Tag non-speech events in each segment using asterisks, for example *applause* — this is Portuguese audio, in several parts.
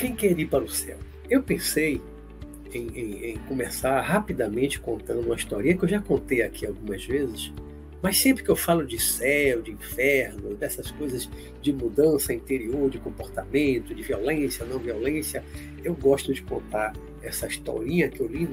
Quem quer ir para o céu? Eu pensei em, em, em, começar rapidamente contando uma historinha que eu já contei aqui algumas vezes, mas sempre que eu falo de céu, de inferno, dessas coisas de mudança interior, de comportamento, de violência, não violência, eu gosto de contar essa historinha que eu li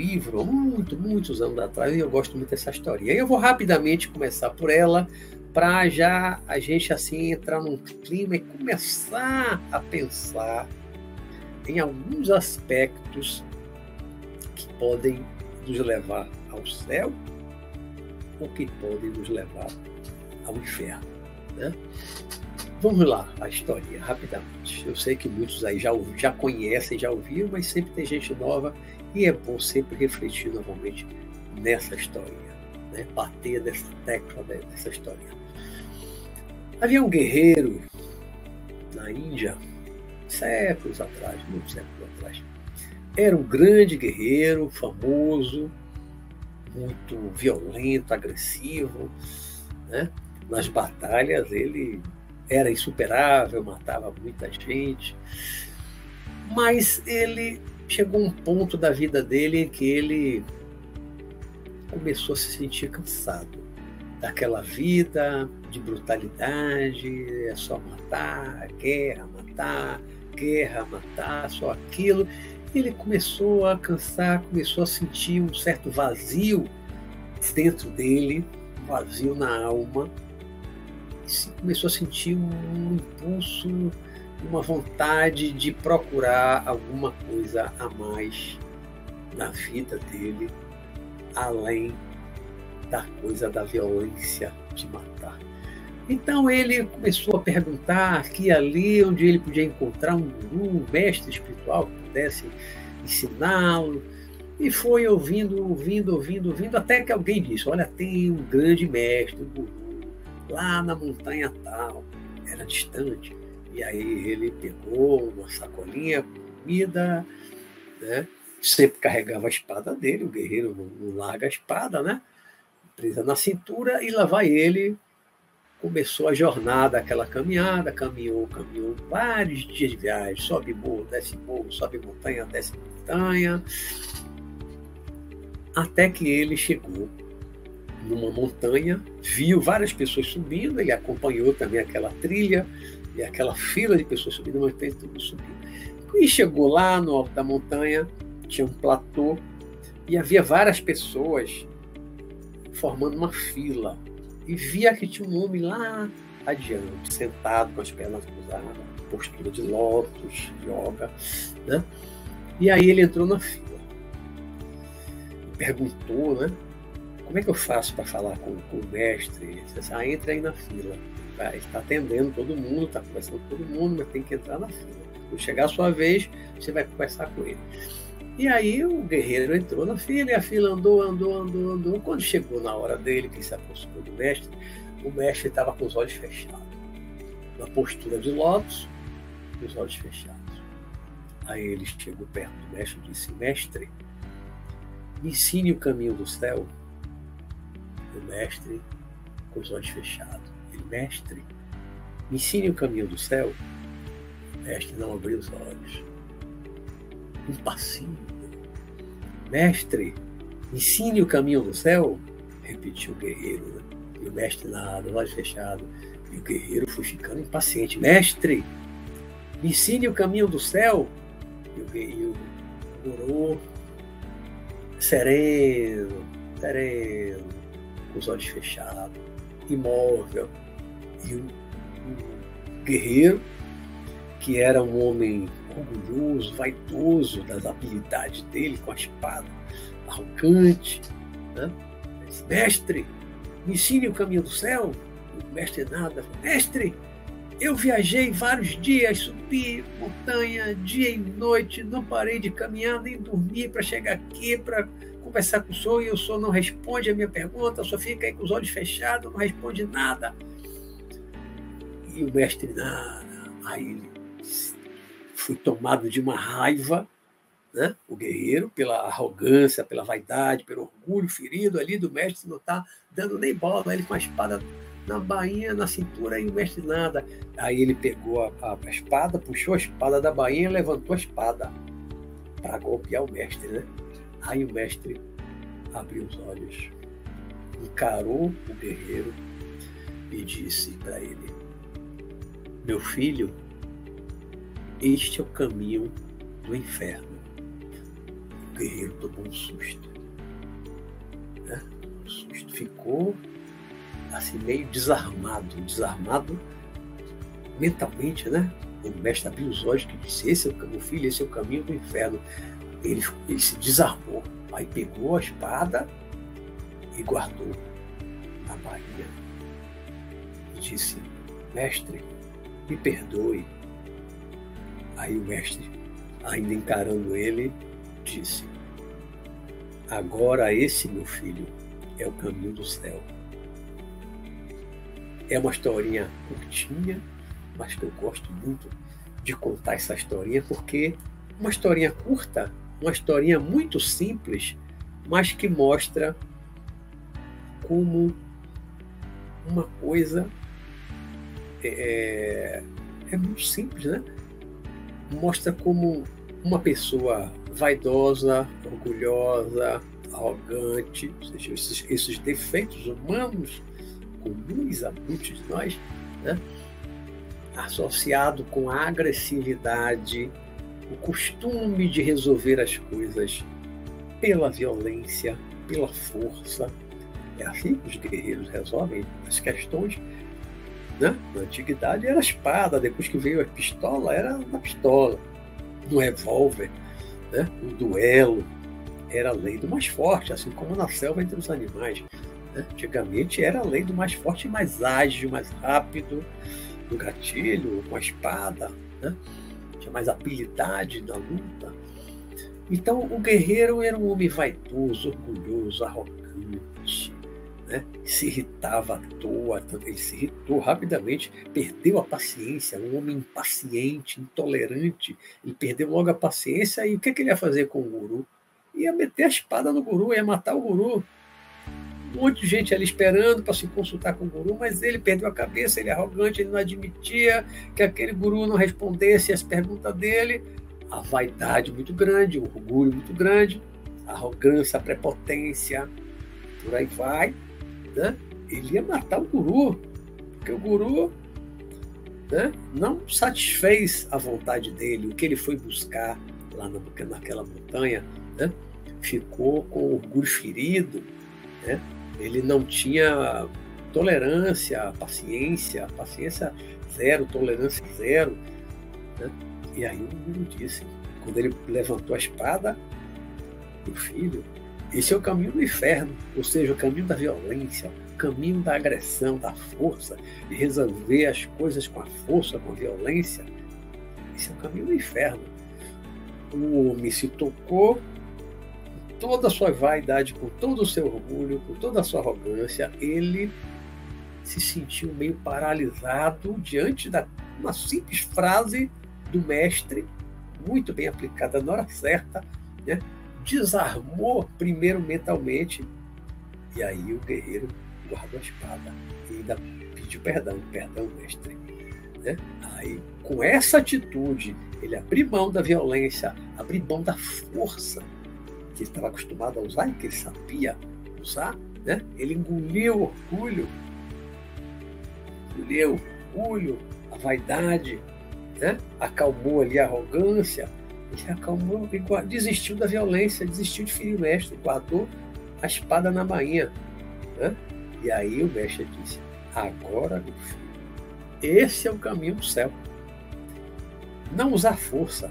livro muito, muitos anos atrás, e eu gosto muito dessa historinha. E eu vou rapidamente começar por ela, para já a gente assim entrar num clima e começar a pensar em alguns aspectos que podem nos levar ao céu ou que podem nos levar ao inferno. Né? Vamos lá, a história, rapidamente. Eu sei que muitos aí já, já conhecem, já ouviram, mas sempre tem gente nova e é bom sempre refletir novamente nessa história, né? bater nessa tecla dessa história. Havia um guerreiro na Índia, séculos atrás, muitos séculos atrás. Era um grande guerreiro, famoso, muito violento, agressivo. Né? Nas batalhas ele era insuperável, matava muita gente. Mas ele chegou um ponto da vida dele em que ele começou a se sentir cansado daquela vida de brutalidade, é só matar, guerra, matar, guerra, matar, só aquilo. Ele começou a cansar, começou a sentir um certo vazio dentro dele, vazio na alma. Começou a sentir um impulso, uma vontade de procurar alguma coisa a mais na vida dele, além da coisa da violência de matar. Então ele começou a perguntar aqui ali onde ele podia encontrar um guru, um mestre espiritual que pudesse ensiná-lo. E foi ouvindo, ouvindo, ouvindo, ouvindo, até que alguém disse: Olha, tem um grande mestre, um guru, lá na montanha tal. Era distante. E aí ele pegou uma sacolinha com comida, né? sempre carregava a espada dele, o guerreiro não larga a espada, né? presa na cintura, e lá vai ele. Começou a jornada, aquela caminhada, caminhou, caminhou vários dias de viagem, sobe morro, desce morro, sobe montanha, desce montanha, até que ele chegou numa montanha, viu várias pessoas subindo, ele acompanhou também aquela trilha e aquela fila de pessoas subindo, mas tem tudo subindo. E chegou lá no alto da montanha, tinha um platô e havia várias pessoas formando uma fila. E via que tinha um homem lá adiante, sentado com as pernas cruzadas, postura de lótus, yoga. Né? E aí ele entrou na fila. Perguntou, né? Como é que eu faço para falar com, com, o mestre? Ele disse, ah, entra aí na fila. Vai, está atendendo todo mundo, está conversando com todo mundo, mas tem que entrar na fila. Quando chegar a sua vez, você vai conversar com ele. E aí o guerreiro entrou na fila e a fila andou, andou, andou, andou. Quando chegou na hora dele, que se aproximou do mestre, o mestre estava com os olhos fechados. Na postura de lótus, com os olhos fechados. Aí ele chegou perto do mestre e disse: Mestre, me ensine o caminho do céu. O mestre, com os olhos fechados. Mestre, me ensine o caminho do céu. O mestre não abriu os olhos impassível. Mestre, ensine o caminho do céu, repetiu o guerreiro. E o mestre nada, olhos fechados. E o guerreiro foi ficando impaciente. Mestre, me ensine o caminho do céu. E o guerreiro orou, sereno, sereno, com os olhos fechados, imóvel. E o, o guerreiro, que era um homem orgulhoso, vaidoso das habilidades dele com a espada, arrogante. Né? Disse, mestre, me ensine o caminho do céu. o mestre nada. Mestre, eu viajei vários dias, subi montanha, dia e noite, não parei de caminhar nem dormir para chegar aqui para conversar com o senhor e o senhor não responde a minha pergunta, só fica aí com os olhos fechados, não responde nada. E o mestre nada. Aí ele fui tomado de uma raiva né? o guerreiro, pela arrogância, pela vaidade, pelo orgulho ferido ali do mestre, não está dando nem bola, ele com a espada na bainha, na cintura, e o mestre nada. Aí ele pegou a, a, a espada, puxou a espada da bainha e levantou a espada para golpear o mestre. Né? Aí o mestre abriu os olhos, encarou o guerreiro e disse para ele: Meu filho, este é o caminho do inferno. O guerreiro tomou um susto. Né? Susto. Ficou assim meio desarmado, desarmado mentalmente, né? O mestre abriu os olhos que disse: Esse é o meu filho, esse é o caminho do inferno. Ele, ele se desarmou. Aí pegou a espada e guardou na bainha. E disse: Mestre, me perdoe. Aí o mestre, ainda encarando ele, disse: Agora esse, meu filho, é o caminho do céu. É uma historinha curtinha, mas que eu gosto muito de contar essa historinha, porque uma historinha curta, uma historinha muito simples, mas que mostra como uma coisa é, é, é muito simples, né? Mostra como uma pessoa vaidosa, orgulhosa, arrogante, seja, esses, esses defeitos humanos comuns a muitos de nós, né? associado com a agressividade, o costume de resolver as coisas pela violência, pela força. É assim que os guerreiros resolvem as questões. Né? Na antiguidade era a espada, depois que veio a pistola, era na pistola, no revólver, né? no duelo. Era a lei do mais forte, assim como na selva entre os animais. Né? Antigamente era a lei do mais forte mais ágil, mais rápido, no gatilho, com a espada. Né? Tinha mais habilidade na luta. Então, o guerreiro era um homem vaidoso, orgulhoso, arrogante, né? se irritava à toa, ele se irritou rapidamente, perdeu a paciência, um homem impaciente, intolerante, ele perdeu logo a paciência e o que, que ele ia fazer com o guru? Ia meter a espada no guru, ia matar o guru um monte de gente ali esperando para se consultar com o guru, mas ele perdeu a cabeça, ele é arrogante, ele não admitia que aquele guru não respondesse as perguntas dele. A vaidade muito grande, o orgulho muito grande, a arrogância, a prepotência, por aí vai. Né? Ele ia matar o guru, porque o guru né, não satisfez a vontade dele, o que ele foi buscar lá naquela montanha, né? ficou com o orgulho ferido, né? ele não tinha tolerância, paciência, paciência zero, tolerância zero. Né? E aí o Guru disse, quando ele levantou a espada, meu filho, esse é o caminho do inferno, ou seja, o caminho da violência, o caminho da agressão, da força, de resolver as coisas com a força, com a violência. Esse é o caminho do inferno. O homem se tocou toda a sua vaidade, com todo o seu orgulho, com toda a sua arrogância, ele se sentiu meio paralisado diante da uma simples frase do mestre, muito bem aplicada na hora certa, né? Desarmou primeiro mentalmente, e aí o guerreiro guardou a espada e ainda pediu perdão, perdão, mestre. Né? Aí, com essa atitude, ele abriu mão da violência, abriu mão da força, que estava acostumado a usar e que ele sabia usar, né? ele engoliu o orgulho, engoliu o orgulho, a vaidade, né? acalmou ali a arrogância, ele acalmou e desistiu da violência, desistiu de ferir o mestre, guardou a espada na bainha. Né? E aí o mestre disse: Agora, meu filho, esse é o caminho do céu. Não usar força,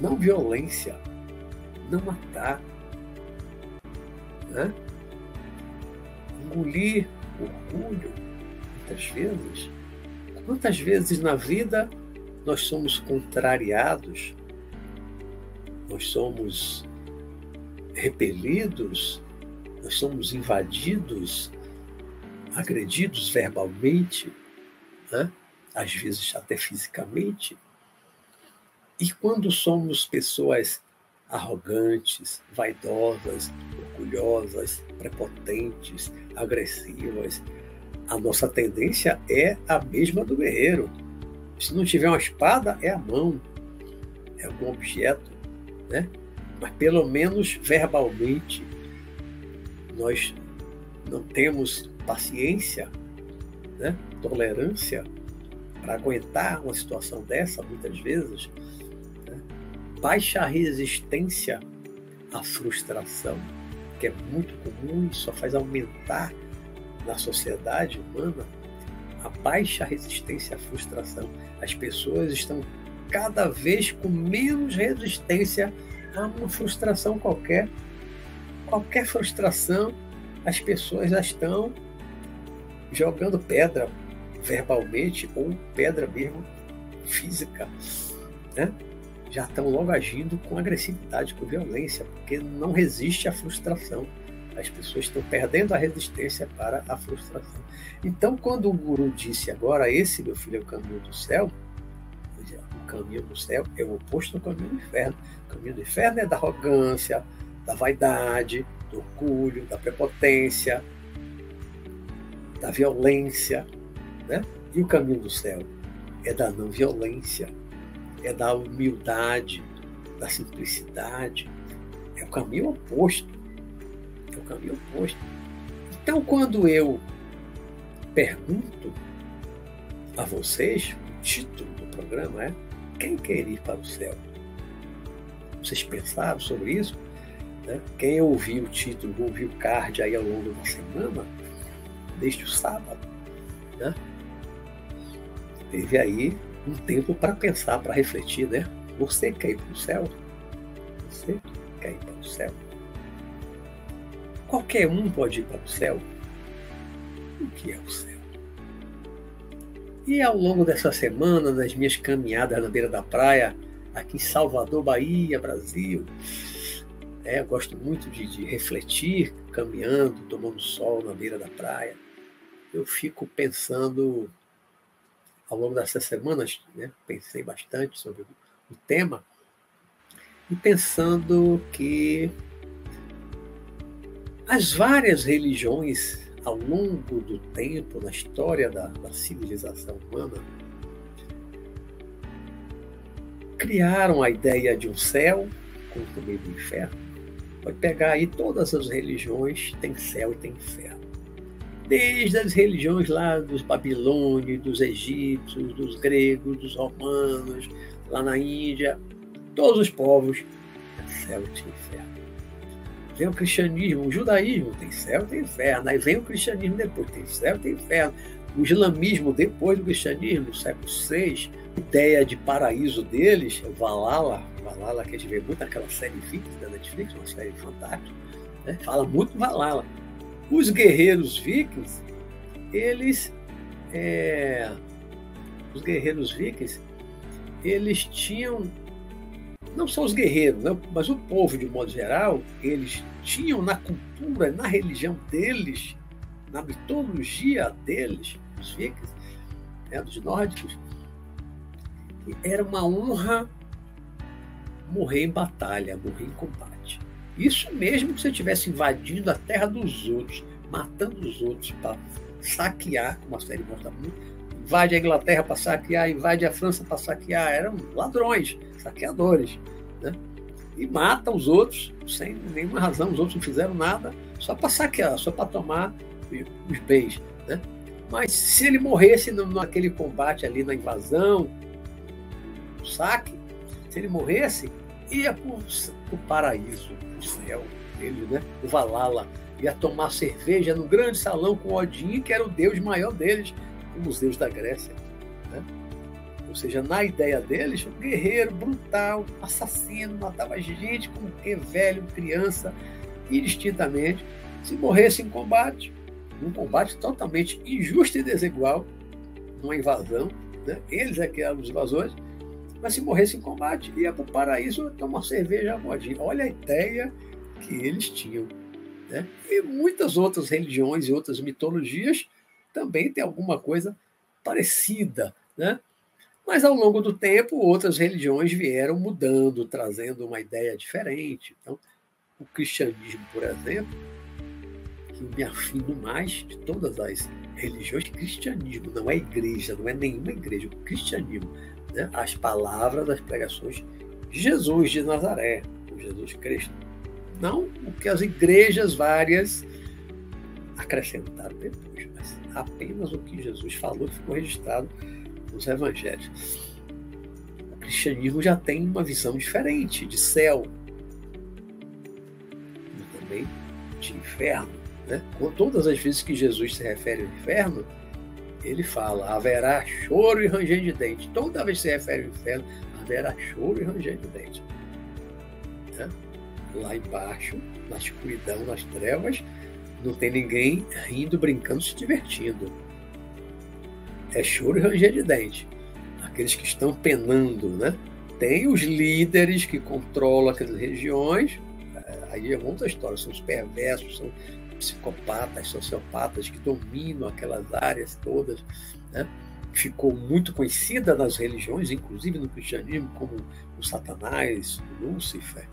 não violência, não matar. Né? Engolir orgulho, muitas vezes. Quantas vezes na vida nós somos contrariados, nós somos repelidos, nós somos invadidos, agredidos verbalmente, né? às vezes até fisicamente. E quando somos pessoas arrogantes, vaidosas, orgulhosas, prepotentes, agressivas. A nossa tendência é a mesma do guerreiro. Se não tiver uma espada, é a mão, é algum objeto, né? Mas pelo menos verbalmente nós não temos paciência, né? tolerância para aguentar uma situação dessa, muitas vezes, né? baixa resistência à frustração, que é muito comum e só faz aumentar na sociedade humana a baixa resistência à frustração. As pessoas estão cada vez com menos resistência a uma frustração qualquer. Qualquer frustração, as pessoas já estão jogando pedra verbalmente ou pedra mesmo física, né? já estão logo agindo com agressividade, com violência, porque não resiste à frustração. As pessoas estão perdendo a resistência para a frustração. Então, quando o guru disse agora, esse meu filho é o caminho do céu, caminho do céu é o oposto do caminho do inferno. O caminho do inferno é da arrogância, da vaidade, do orgulho, da prepotência, da violência, né? E o caminho do céu é da não violência, é da humildade, da simplicidade. É o caminho oposto. É o caminho oposto. Então, quando eu pergunto a vocês, o título do programa é Quem quer ir para o céu? Vocês pensaram sobre isso? Né? Quem ouviu o título, ouviu o card aí ao longo da semana, desde o sábado, né? teve aí um tempo para pensar, para refletir, né? Você quer ir para o céu? Você quer ir para o céu? Qualquer um pode ir para o céu? O que é o céu? E ao longo dessa semana, nas minhas caminhadas na beira da praia, aqui em Salvador, Bahia, Brasil, é, eu gosto muito de, de refletir, caminhando, tomando sol na beira da praia. Eu fico pensando ao longo dessas semanas, né, pensei bastante sobre o tema, e pensando que as várias religiões ao longo do tempo, na história da, da civilização humana, criaram a ideia de um céu como também do inferno. Pode pegar aí todas as religiões, tem céu e tem inferno desde as religiões lá dos babilônios, dos egípcios, dos gregos, dos romanos, lá na Índia, todos os povos, céu e inferno. Vem o cristianismo, o judaísmo tem céu tem inferno, aí vem o cristianismo depois, tem céu tem inferno. O islamismo, depois do cristianismo, no século VI, ideia de paraíso deles, o Valhalla, Valhalla que a gente vê muito naquela série Vikings da Netflix, uma série fantástica, né? fala muito Valhalla os guerreiros vikings, eles. É, os guerreiros vikings, eles tinham. Não só os guerreiros, né, mas o povo, de modo geral, eles tinham na cultura, na religião deles, na mitologia deles, os vikings, né, dos nórdicos, era uma honra morrer em batalha, morrer em combate. Isso mesmo que você estivesse invadindo a terra dos outros, matando os outros para saquear, como a série mostra muito, invade a Inglaterra para saquear, invade a França para saquear, eram ladrões, saqueadores, né? E mata os outros sem nenhuma razão, os outros não fizeram nada, só para saquear, só para tomar os bens, né? Mas se ele morresse naquele combate ali na invasão, no saque, se ele morresse, ia para o paraíso, o céu dele, né? o Valhalla. Ia tomar cerveja no grande salão com Odin, que era o deus maior deles, como os deuses da Grécia. Né? Ou seja, na ideia deles, um guerreiro brutal, assassino, matava gente como que velho, criança, indistintamente. Se morresse em combate, num combate totalmente injusto e desigual, numa invasão, né? eles é que eram os invasores, mas se morresse em combate, ia para o paraíso tomar cerveja à modinha. Olha a ideia que eles tinham. Né? E muitas outras religiões e outras mitologias também têm alguma coisa parecida. Né? Mas ao longo do tempo, outras religiões vieram mudando, trazendo uma ideia diferente. Então, o cristianismo, por exemplo, que eu me afino mais de todas as religiões, cristianismo, não é igreja, não é nenhuma igreja, o cristianismo, né? as palavras das pregações de Jesus de Nazaré, o Jesus Cristo. Não o que as igrejas várias acrescentaram depois, mas apenas o que Jesus falou ficou registrado nos evangelhos. O cristianismo já tem uma visão diferente de céu, e também de inferno. Né? Todas as vezes que Jesus se refere ao inferno, ele fala: haverá choro e ranger de dente. Toda vez que se refere ao inferno, haverá choro e ranger de dente. Né? Lá embaixo, na escuridão, nas trevas, não tem ninguém rindo, brincando, se divertindo. É choro e ranger de dente. Aqueles que estão penando, né? Tem os líderes que controlam aquelas regiões, é, aí é outra história, são os perversos, são psicopatas, sociopatas que dominam aquelas áreas todas, né? ficou muito conhecida nas religiões, inclusive no cristianismo, como o Satanás, o Lúcifer,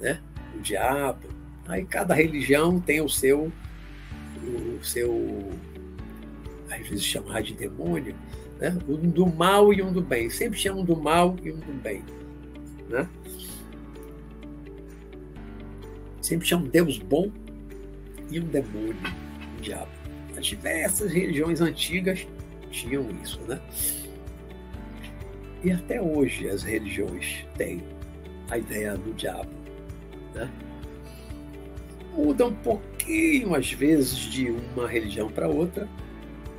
né? o diabo. Aí cada religião tem o seu, o seu, às vezes chamar de demônio, né? um do mal e um do bem. Sempre chamam do mal e um do bem. Né? Sempre chamam Deus bom e um demônio, um diabo. As diversas religiões antigas tinham isso, né? E até hoje as religiões têm a ideia do diabo, né? Muda um pouquinho às vezes de uma religião para outra,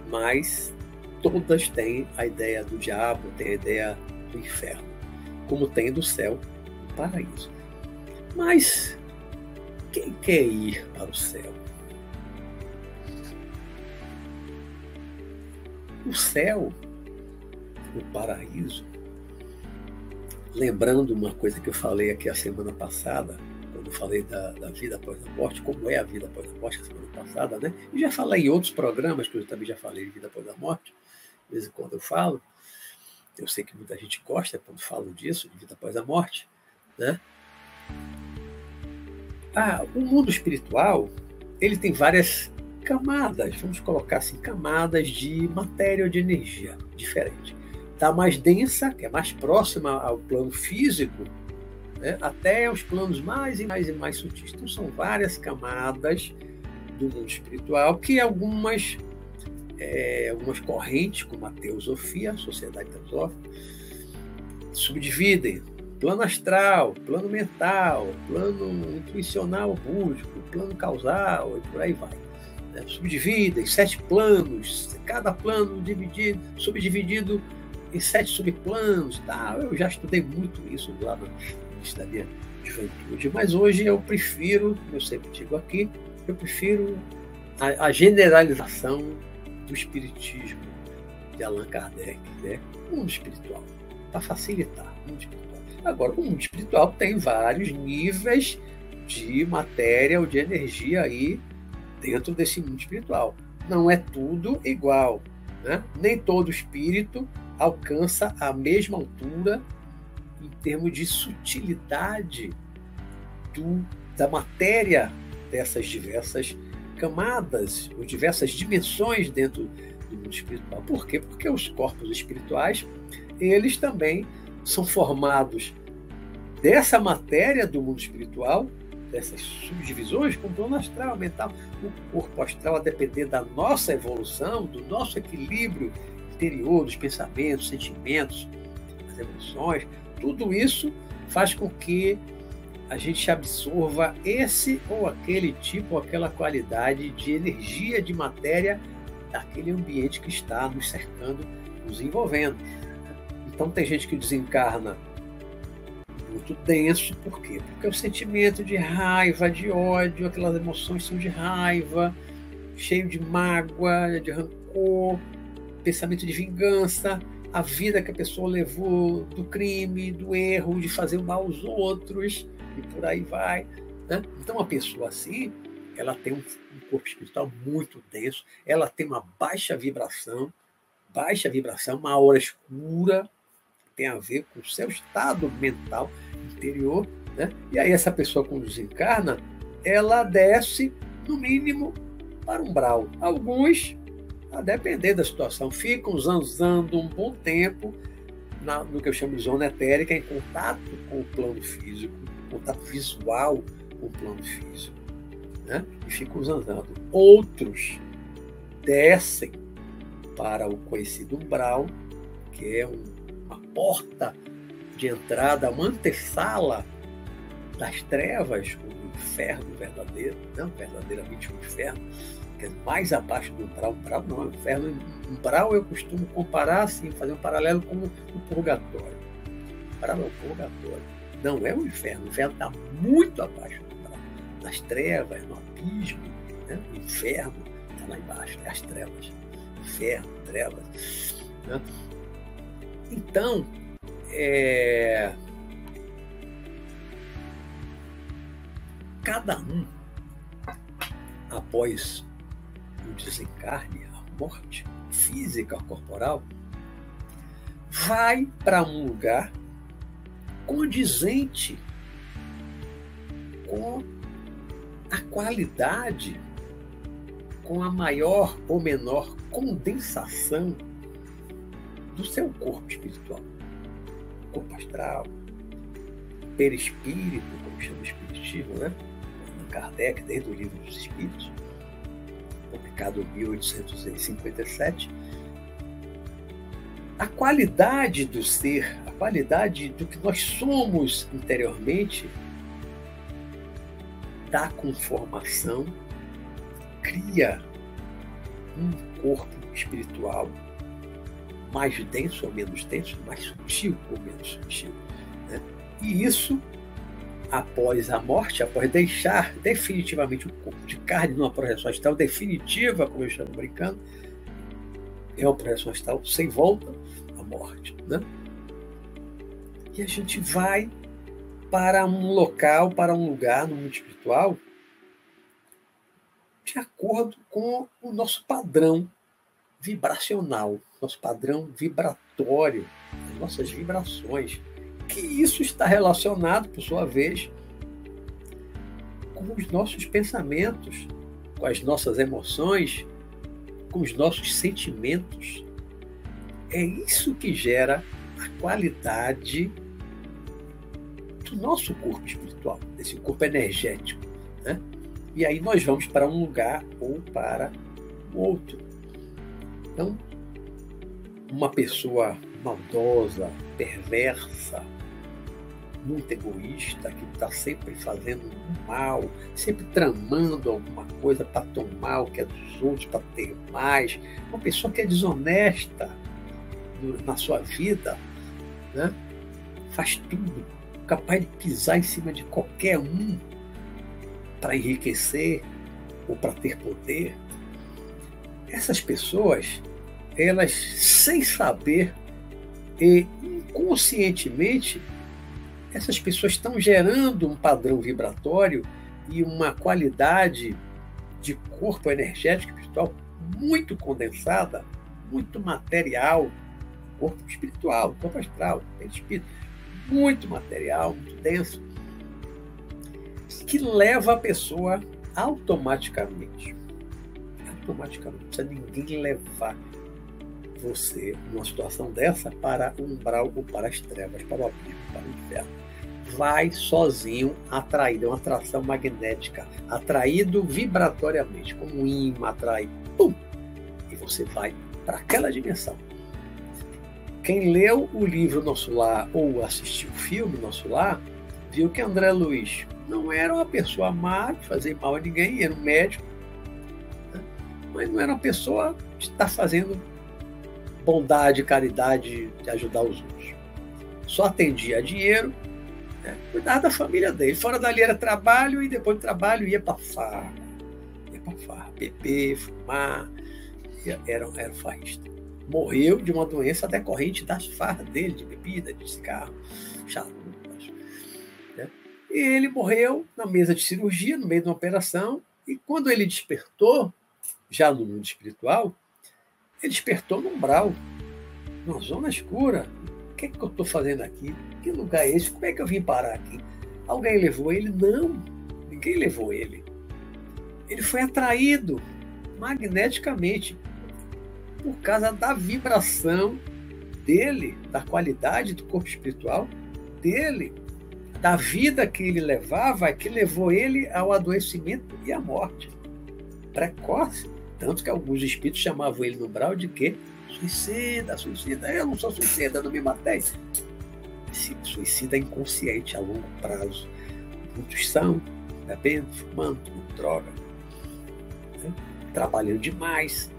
mas todas têm a ideia do diabo, têm a ideia do inferno, como tem do céu, do paraíso. Mas quem quer ir para o céu? O céu, o paraíso, lembrando uma coisa que eu falei aqui a semana passada, quando falei da, da, vida após a morte, como é a vida após a morte, a semana passada, né? E já falei em outros programas, que eu também já falei de vida após a morte, de vez em quando eu falo. Eu sei que muita gente gosta quando falo disso, de vida após a morte, né? Ah, o mundo espiritual, ele tem várias camadas, vamos colocar assim, camadas de matéria ou de energia diferente. Está mais densa, que é mais próxima ao plano físico, né, até os planos mais e mais e mais sutis. Então, são várias camadas do mundo espiritual que algumas, é, algumas correntes, como a teosofia, a sociedade teosófica, subdividem plano astral, plano mental, plano intuicional búdico, plano causal e por aí vai né, subdivida em sete planos, cada plano dividido, subdividido em sete subplanos. Tá? Eu já estudei muito isso lá no início da minha juventude, mas hoje eu prefiro, eu sempre digo aqui, eu prefiro a, a generalização do espiritismo de Allan Kardec, né? o mundo espiritual, para facilitar o mundo espiritual. Agora, o mundo espiritual tem vários níveis de matéria ou de energia aí dentro desse mundo espiritual. Não é tudo igual. Né? Nem todo espírito alcança a mesma altura termos de sutilidade do, da matéria dessas diversas camadas, ou diversas dimensões dentro do mundo espiritual. Por quê? Porque os corpos espirituais, eles também são formados dessa matéria do mundo espiritual dessas subdivisões, como o plano astral, mental, o corpo astral, a depender da nossa evolução, do nosso equilíbrio interior, dos pensamentos, sentimentos, das emoções, tudo isso faz com que a gente absorva esse ou aquele tipo, ou aquela qualidade de energia, de matéria daquele ambiente que está nos cercando, nos envolvendo. Então tem gente que desencarna muito denso. Por quê? Porque o sentimento de raiva, de ódio, aquelas emoções são de raiva, cheio de mágoa, de rancor, pensamento de vingança, a vida que a pessoa levou do crime, do erro, de fazer mal aos outros, e por aí vai. Né? Então, uma pessoa assim, ela tem um, corpo espiritual muito denso, ela tem uma baixa vibração, baixa vibração, uma aura escura, tem a ver com o seu estado mental interior. Né? E aí essa pessoa, quando desencarna, ela desce, no mínimo, para um umbral. Alguns, a depender da situação, ficam zanzando um bom tempo na, no que eu chamo de zona etérica, em contato com o plano físico, contato visual com o plano físico. Né? E ficam zanzando. Outros descem para o conhecido umbral, que é um, uma porta de entrada, uma antessala das trevas, o inferno verdadeiro, não verdadeiramente o inferno, é mais abaixo do umbral. Umbral não, o inferno, umbral eu costumo comparar assim, fazer um paralelo com o purgatório. Umbral é o purgatório. Não é o inferno, o inferno está muito abaixo do umbral. Nas trevas, no abismo, né? o inferno está lá embaixo, né? as trevas. Inferno, trevas. Né? Então, é... cada um, após o desencarne, a morte física, corporal, vai para um lugar condizente com a qualidade, com a maior ou menor condensação do seu corpo espiritual, corpo astral, perispírito, como chama o espiritismo, né? Kardec, desde o livro dos Espíritos, publicado em 1857, a qualidade do ser, a qualidade do que nós somos interiormente, da conformação, cria um corpo espiritual mais denso ou menos denso, mais sutil ou menos sutil. Né? E isso após a morte, após deixar definitivamente o corpo de carne numa projeção astral definitiva, como eu chamo brincando, é uma projeção astral sem volta à morte. Né? E a gente vai para um local, para um lugar no mundo espiritual, de acordo com o nosso padrão vibracional, nosso padrão vibratório, as nossas vibrações que isso está relacionado, por sua vez, com os nossos pensamentos, com as nossas emoções, com os nossos sentimentos. É isso que gera a qualidade do nosso corpo espiritual, desse corpo energético. Né? E aí nós vamos para um lugar ou para o outro. Então, uma pessoa maldosa, perversa, muito egoísta, que está sempre fazendo mal, sempre tramando alguma coisa para tomar o que é dos outros, para ter mais. Uma pessoa que é desonesta na sua vida, né? faz tudo, capaz de pisar em cima de qualquer um para enriquecer ou para ter poder. Essas pessoas, elas, sem saber e inconscientemente, essas pessoas estão gerando um padrão vibratório e uma qualidade de corpo energético espiritual muito condensada, muito material, corpo espiritual, corpo astral, espírito, muito material, muito denso, que leva a pessoa automaticamente, automaticamente, não precisa ninguém levar você, numa situação dessa, para umbral ou para as trevas, para o abismo, para o inferno. Vai sozinho atraído, é uma atração magnética, atraído vibratoriamente, como um imã atrai, pum! E você vai para aquela dimensão. Quem leu o livro Nosso Lar ou assistiu o filme Nosso Lar, viu que André Luiz não era uma pessoa má, de fazer mal a ninguém, era um médico, né? mas não era uma pessoa de estar fazendo bondade, caridade de ajudar os outros. Só atendia dinheiro, né? cuidava da família dele. Fora dali era trabalho e depois do trabalho ia para farra. Ia para farra, beber, fumar, era, era farrista. Morreu de uma doença decorrente das farras dele, de bebida, de cigarro, charupas. Né? E ele morreu na mesa de cirurgia, no meio de uma operação, e quando ele despertou, já no mundo espiritual, ele despertou no umbral, numa zona escura, que, que eu estou fazendo aqui? Que lugar é esse? Como é que eu vim parar aqui? Alguém levou ele? Não, ninguém levou ele. Ele foi atraído magneticamente por causa da vibração dele, da qualidade do corpo espiritual dele, da vida que ele levava, que levou ele ao adoecimento e à morte precoce. Tanto que alguns espíritos chamavam ele no brau de quê? Suicida, suicida. Eu não sou suicida, não me matei. Suicida inconsciente a longo prazo. Muitos são, bebendo, fumando, tomando droga, né? trabalhando demais,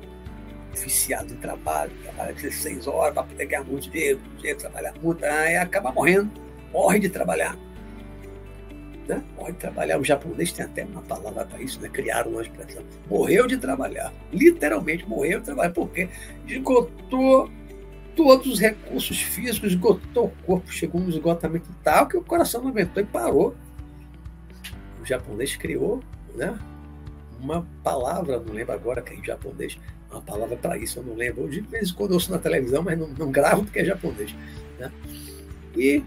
viciado em trabalho, trabalha 16 horas para poder ganhar muito dinheiro, trabalhar muito, aí acaba morrendo, morre de trabalhar né? Pode trabalhar. O japonês tem até uma palavra para isso, né? Criaram uma expressão. Morreu de trabalhar. Literalmente morreu de trabalhar, porque esgotou todos os recursos físicos, esgotou o corpo, chegou um esgotamento tal que o coração não aguentou e parou. O japonês criou né, uma palavra, não lembro agora que é em japonês, uma palavra para isso, eu não lembro. De vez em quando eu ouço na televisão, mas não, não gravo porque é japonês. Né? E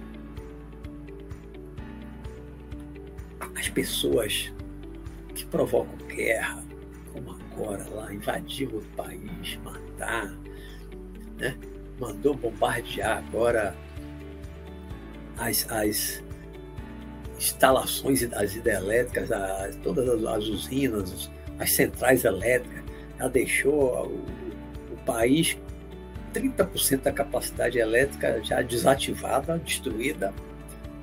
as pessoas que provocam guerra, como agora lá, invadir o país, matar, né? mandou bombardear agora as, as instalações das hidrelétricas, as, todas as, as, usinas, as centrais elétricas, já deixou o, o país 30% da capacidade elétrica já desativada, destruída,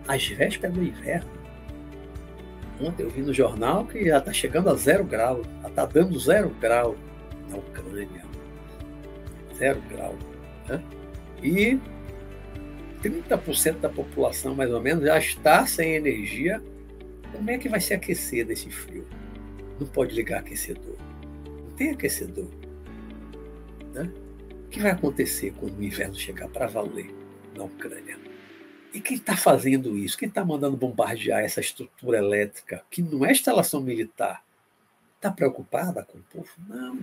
às vésperas do inverno. Ontem eu vi no jornal que já está chegando a zero grau, já está dando zero grau na Ucrânia. Zero grau. Né? E 30% da população, mais ou menos, já está sem energia. Como é que vai se aquecer desse frio? Não pode ligar aquecedor. Não tem aquecedor. Né? O que vai acontecer quando o inverno chegar para valer na Ucrânia? E quem está fazendo isso? Quem está mandando bombardear essa estrutura elétrica, que não é instalação militar? Está preocupada com o povo? Não.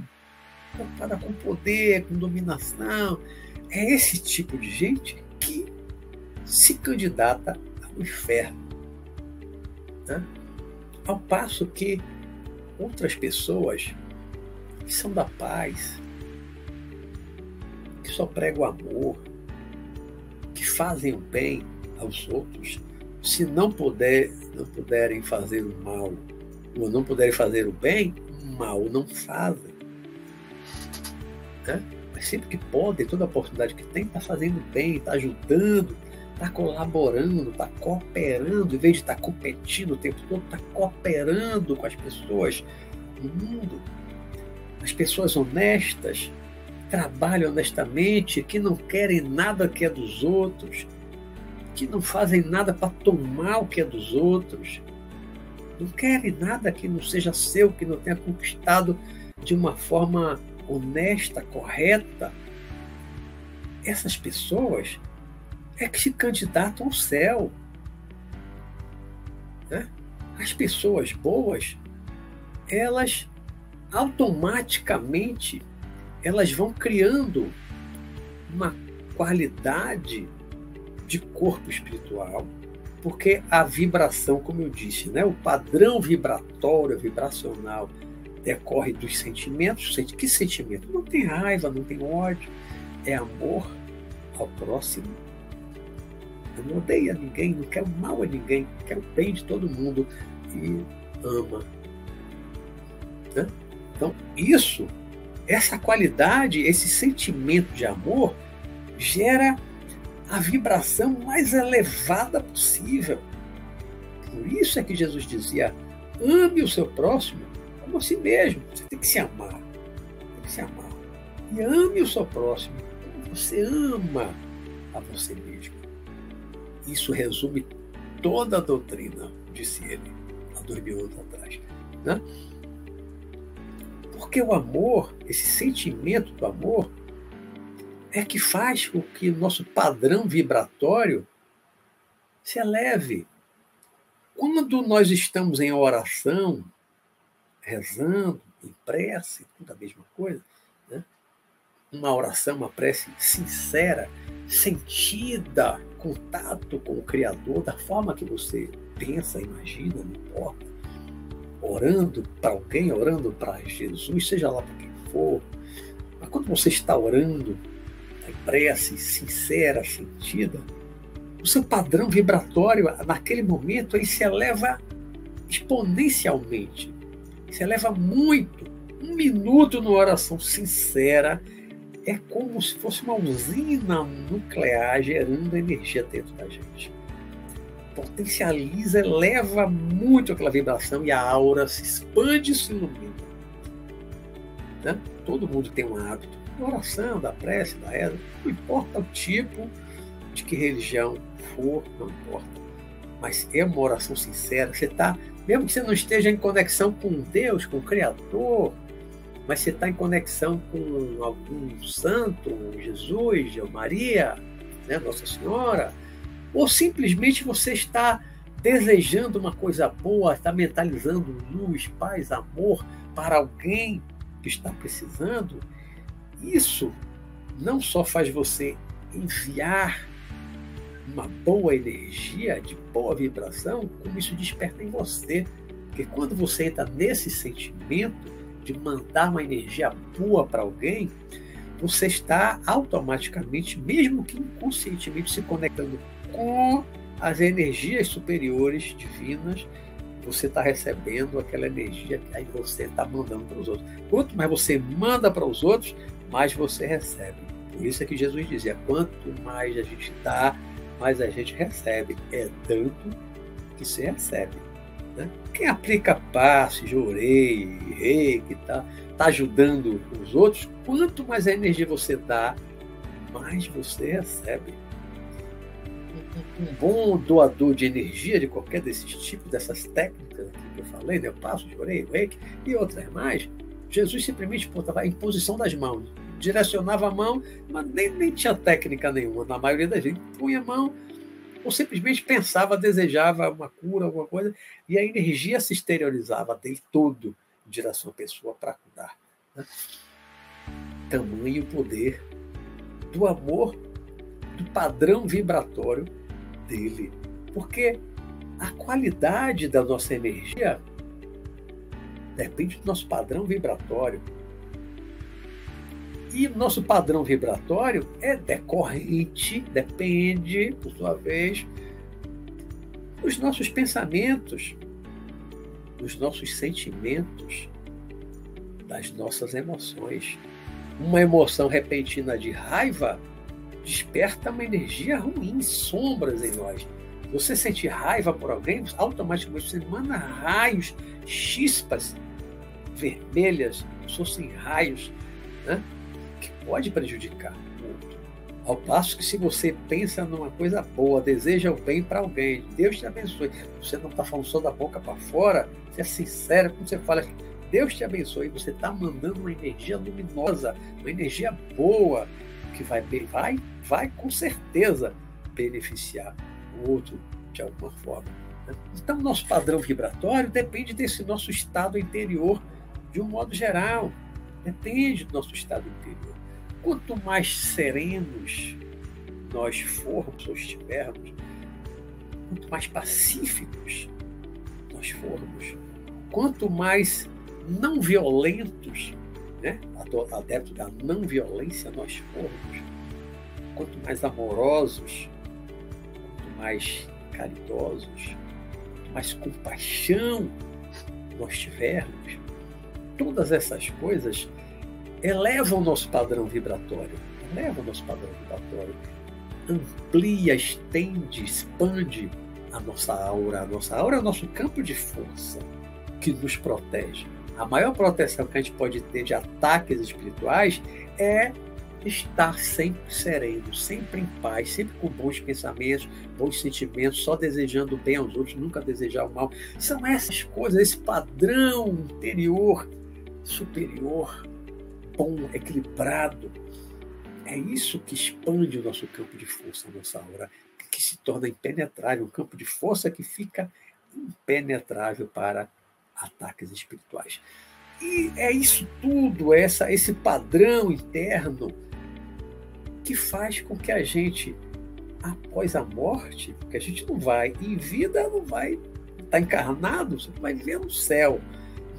Preocupada com poder, com dominação. É esse tipo de gente que se candidata ao inferno. Né? Ao passo que outras pessoas que são da paz, que só pregam o amor, que fazem o bem, aos outros, se não puder, não puderem fazer o mal ou não puderem fazer o bem, mal não fazem. Né? Mas sempre que podem, toda oportunidade que tem, está fazendo bem, está ajudando, está colaborando, está cooperando, em vez de estar tá competindo o tempo todo, está cooperando com as pessoas no mundo. As pessoas honestas, trabalham honestamente, que não querem nada que é dos outros, que não fazem nada para tomar o que é dos outros, não querem nada que não seja seu, que não tenha conquistado de uma forma honesta, correta. Essas pessoas é que se candidatam ao céu. Né? As pessoas boas, elas automaticamente elas vão criando uma qualidade de corpo espiritual, porque a vibração, como eu disse, né, o padrão vibratório, vibracional, decorre dos sentimentos. Que sentimento? Não tem raiva, não tem ódio, é amor ao próximo. Eu não odeio a ninguém, não quero mal a ninguém, quero bem de todo mundo e ama. Né? Então, isso, essa qualidade, esse sentimento de amor, gera a vibração mais elevada possível. Por isso é que Jesus dizia: ame o seu próximo como a si mesmo. Você tem que se amar. Tem que se amar. E ame o seu próximo como você ama a você mesmo. Isso resume toda a doutrina, disse ele há dois mil anos atrás. Né? Porque o amor, esse sentimento do amor, é que faz com que o nosso padrão vibratório se eleve. Quando nós estamos em oração, rezando, em prece, tudo a mesma coisa, né? uma oração, uma prece sincera, sentida, contato com o Criador, da forma que você pensa, imagina, não importa. Orando para alguém, orando para Jesus, seja lá para quem for. Mas quando você está orando, prece sincera, sentida, o seu padrão vibratório, naquele momento, ele se eleva exponencialmente. Se eleva muito. Um minuto numa oração sincera é como se fosse uma usina nuclear gerando energia dentro da gente. Potencializa, eleva muito aquela vibração e a aura se expande e se ilumina. Né? Todo mundo tem um hábito da oração, da prece, da reza, não importa o tipo de que religião for, não importa. Mas é uma oração sincera. Você está, mesmo que você não esteja em conexão com Deus, com o Criador, mas você está em conexão com algum santo, Jesus, Maria, né, Nossa Senhora, ou simplesmente você está desejando uma coisa boa, está mentalizando luz, paz, amor para alguém que está precisando, isso não só faz você enviar uma boa energia, de boa vibração, como isso desperta em você. Porque quando você entra nesse sentimento, de mandar uma energia boa para alguém, você está automaticamente, mesmo que inconscientemente, se conectando com as energias superiores divinas. Você está recebendo aquela energia que aí você está mandando para os outros. Quanto mais você manda para os outros, mais você recebe. Por isso é que Jesus dizia: quanto mais a gente dá, mais a gente recebe. É tanto que se recebe. Né? Quem aplica passe, jorei, reiki, está tá ajudando os outros, quanto mais energia você dá, mais você recebe. Um, bom doador de energia de qualquer desses tipos, dessas técnicas que eu falei, né? passo, jorei, reiki e outras mais, Jesus simplesmente botava a imposição das mãos, direcionava a mão, mas nem, nem tinha técnica nenhuma, na maioria das vezes, punha a mão, ou simplesmente pensava, desejava uma cura, alguma coisa, e a energia se exteriorizava dele todo em direção à pessoa para curar. Né? Tamanho poder do amor, do padrão vibratório dele. Porque a qualidade da nossa energia depende do nosso padrão vibratório. E nosso padrão vibratório é decorrente, depende, por sua vez, dos nossos pensamentos, dos nossos sentimentos, das nossas emoções. Uma emoção repentina de raiva desperta uma energia ruim, sombras em nós. Você sente raiva por alguém, automaticamente você manda raios, chispas vermelhas, fossem raios, né? que pode prejudicar o outro. Ao passo que se você pensa numa coisa boa, deseja o bem para alguém, Deus te abençoe. Você não está falando só da boca para fora, você é sincero quando você fala Deus te abençoe, você está mandando uma energia luminosa, uma energia boa, que vai, vai, vai com certeza beneficiar o outro de alguma forma. Né? Então, nosso padrão vibratório depende desse nosso estado interior de um modo geral. Depende do nosso estado interior. Quanto mais serenos nós formos ou estivermos, quanto mais pacíficos nós formos, quanto mais não violentos, né, adeptos da não violência nós formos, quanto mais amorosos, quanto mais caridosos, quanto mais compaixão nós tivermos, todas essas coisas elevam o nosso padrão vibratório, eleva o nosso padrão vibratório, amplia, estende, expande a nossa aura. A nossa aura é o nosso campo de força que nos protege. A maior proteção que a gente pode ter de ataques espirituais é estar sempre sereno, sempre em paz, sempre com bons pensamentos, bons sentimentos, só desejando bem aos outros, nunca desejar o mal. São essas coisas, esse padrão interior superior, bom, equilibrado. É isso que expande o nosso campo de força, a nossa aura, que se torna impenetrável, um campo de força que fica impenetrável para ataques espirituais. E é isso tudo, essa, esse padrão interno que faz com que a gente, após a morte, porque a gente não vai, em vida não vai estar tá encarnado, você vai ver no céu.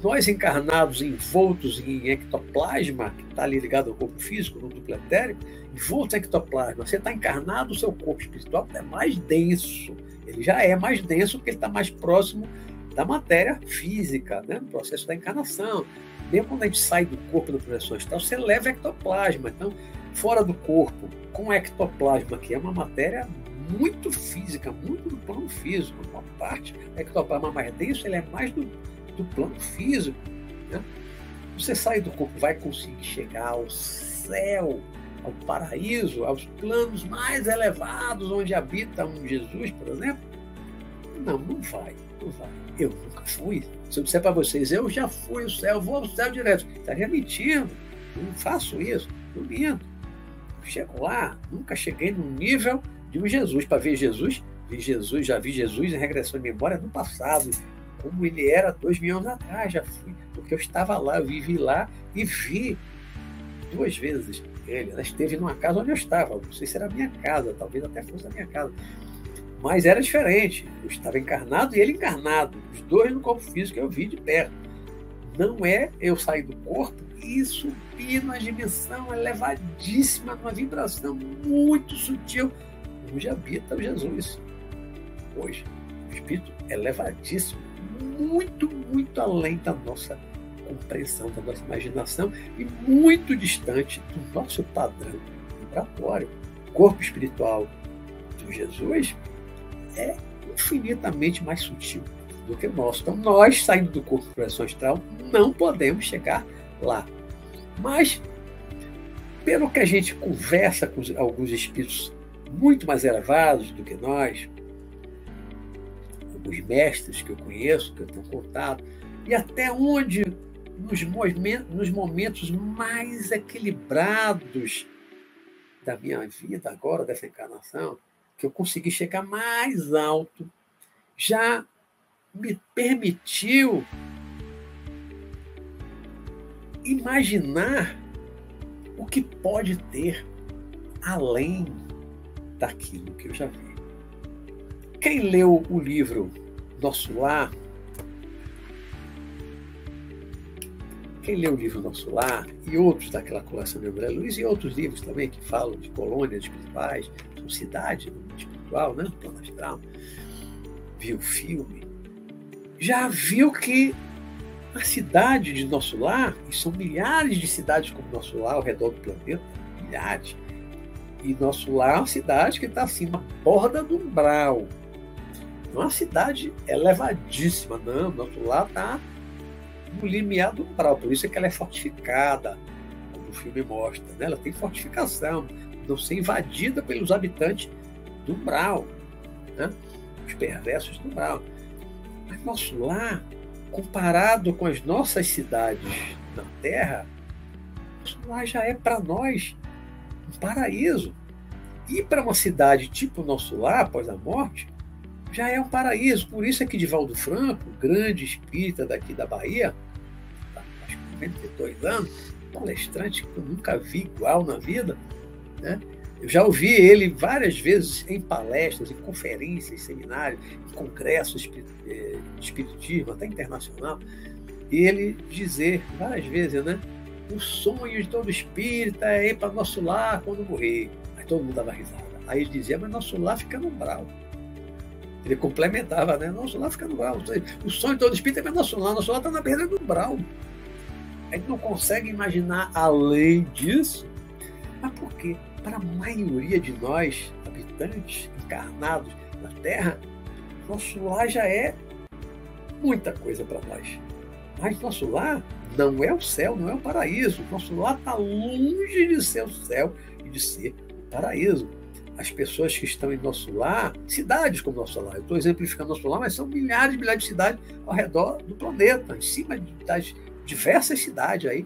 Nós encarnados, envoltos em ectoplasma, que está ali ligado ao corpo físico, no duplo etérico, envoltos em ectoplasma, você está encarnado, o seu corpo espiritual é mais denso. Ele já é mais denso porque ele está mais próximo da matéria física, né? no processo da encarnação. Mesmo quando a gente sai do corpo do processo astral, você leva ectoplasma. Então, fora do corpo, com ectoplasma, que é uma matéria muito física, muito do plano físico, uma parte, ectoplasma mais denso, ele é mais do, do plano físico. Né? Você sai do corpo, vai conseguir chegar ao céu, ao paraíso, aos planos mais elevados onde habita um Jesus, por exemplo? Não, não vai, não vai. Eu nunca fui. Se eu disser para vocês, eu já fui ao céu, vou ao céu direto, estaria mentindo. Não faço isso, não minto. Chego lá, nunca cheguei no nível de um Jesus. Para ver Jesus, vi Jesus, já vi Jesus em regressão de memória no passado, como ele era dois mil anos atrás, já fui, porque eu estava lá, eu vivi lá e vi duas vezes ele. Ela esteve numa casa onde eu estava, não sei se era a minha casa, talvez até fosse a minha casa. Mas era diferente. Eu estava encarnado e ele encarnado. Os dois no corpo físico eu vi de perto. Não é eu sair do corpo e subir numa dimensão elevadíssima, numa vibração muito sutil, onde habita o Jesus. Hoje, o espírito elevadíssimo, muito, muito além da nossa compreensão, da nossa imaginação e muito distante do nosso padrão vibratório. O corpo espiritual de Jesus é infinitamente mais sutil do que o nosso. Então, nós, saindo do corpo de projeção astral, não podemos chegar lá. Mas, pelo que a gente conversa com alguns espíritos muito mais elevados do que nós, alguns mestres que eu conheço, que eu tenho contato, e até onde, nos momentos, nos momentos mais equilibrados da minha vida, agora, dessa encarnação, que eu consegui chegar mais alto, já me permitiu imaginar o que pode ter além daquilo que eu já vi. Quem leu o livro Nosso Lar, quem leu o livro Nosso Lar e outros daquela coleção de André Luiz e outros livros também que falam de colônias espirituais, de cidade espiritual, né, plano astral, viu o filme, já viu que a cidade de nosso lar, e são milhares de cidades como nosso lar ao redor do planeta, milhares, e nosso lar é uma cidade que está assim, na borda do umbral. É uma cidade elevadíssima, não. Nosso lar está no limiar do umbral, por isso é que ela é fortificada, como o filme mostra. Né? Ela tem fortificação, não ser invadida pelos habitantes do umbral, né? os perversos do umbral. Mas nosso lar comparado com as nossas cidades na Terra, isso lá já é para nós um paraíso. E para uma cidade tipo nosso lar, após a morte, já é um paraíso. Por isso é que Divaldo Franco, grande espírita daqui da Bahia, tá, acho que 92 anos, palestrante que eu nunca vi igual na vida, né? Eu já ouvi ele várias vezes em palestras, em conferências, seminários, em congressos eh, espiritismo, até internacional, ele dizer várias vezes, né? O sonho de todo espírita é ir para nosso lar quando morrer. Aí todo mundo dava risada. Aí ele dizia, mas nosso lar fica no brau. Ele complementava, né? Nosso lar fica no brau. O sonho de todo espírita é nosso lar. Nosso lar está na beira do brau. A gente não consegue imaginar além disso. Mas por quê? para a maioria de nós, habitantes encarnados na Terra, nosso lar já é muita coisa para nós. Mas nosso lar não é o céu, não é o paraíso. Nosso lar está longe de ser o céu e de ser o paraíso. As pessoas que estão em nosso lar, cidades como nosso lar, eu estou exemplificando nosso lar, mas são milhares e milhares de cidades ao redor do planeta, em cima das diversas cidades aí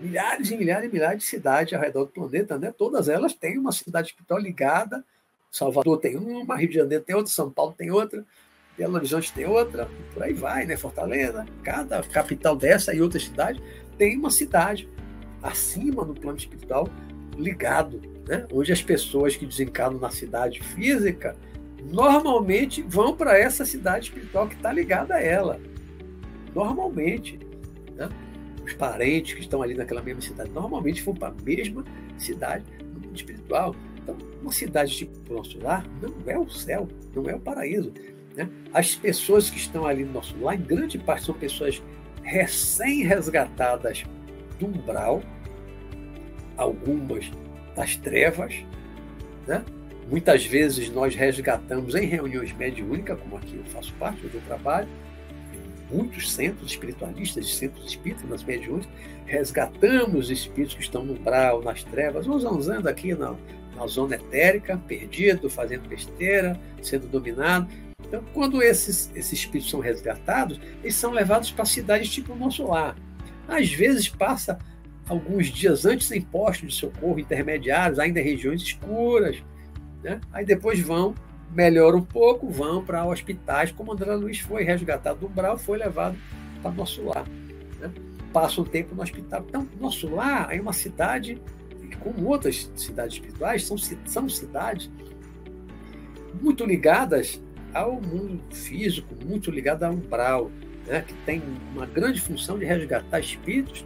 milhares e milhares e milhares de cidades ao redor do planeta, né? Todas elas têm uma cidade espiritual ligada. Salvador tem uma, Rio de Janeiro tem outra, São Paulo tem outra. Belo Horizonte tem outra, por aí vai, né? Fortaleza, cada capital dessa e outra cidade tem uma cidade acima no plano espiritual ligado, né? onde as pessoas que desencarnam na cidade física normalmente vão para essa cidade espiritual que está ligada a ela. Normalmente. Né? Os parentes que estão ali naquela mesma cidade normalmente vão para a mesma cidade espiritual. Então, uma cidade tipo nosso lar não é o céu, não é o paraíso. Né? As pessoas que estão ali no nosso lar, em grande parte, são pessoas recém-resgatadas do umbral, algumas das trevas. Né? Muitas vezes nós resgatamos em reuniões mediúnicas, como aqui eu faço parte do trabalho, muitos centros espiritualistas, centros espíritas, mediúnicas, resgatamos espíritos que estão no umbral, nas trevas, ou zanzando aqui na, na zona etérica, perdido, fazendo besteira, sendo dominado. Então, quando esses, esses espíritos são resgatados, eles são levados para cidades tipo o nosso lar. Às vezes passa alguns dias antes em postos de socorro intermediários, ainda em regiões escuras. Né? Aí depois vão, melhoram um pouco, vão para hospitais, como André Luiz foi resgatado do umbral, foi levado para nosso lar. Né? Passa um tempo no hospital. Então, nosso lar é uma cidade, como outras cidades espirituais, são, são cidades muito ligadas ao mundo físico, muito ligadas ao umbral, né? que tem uma grande função de resgatar espíritos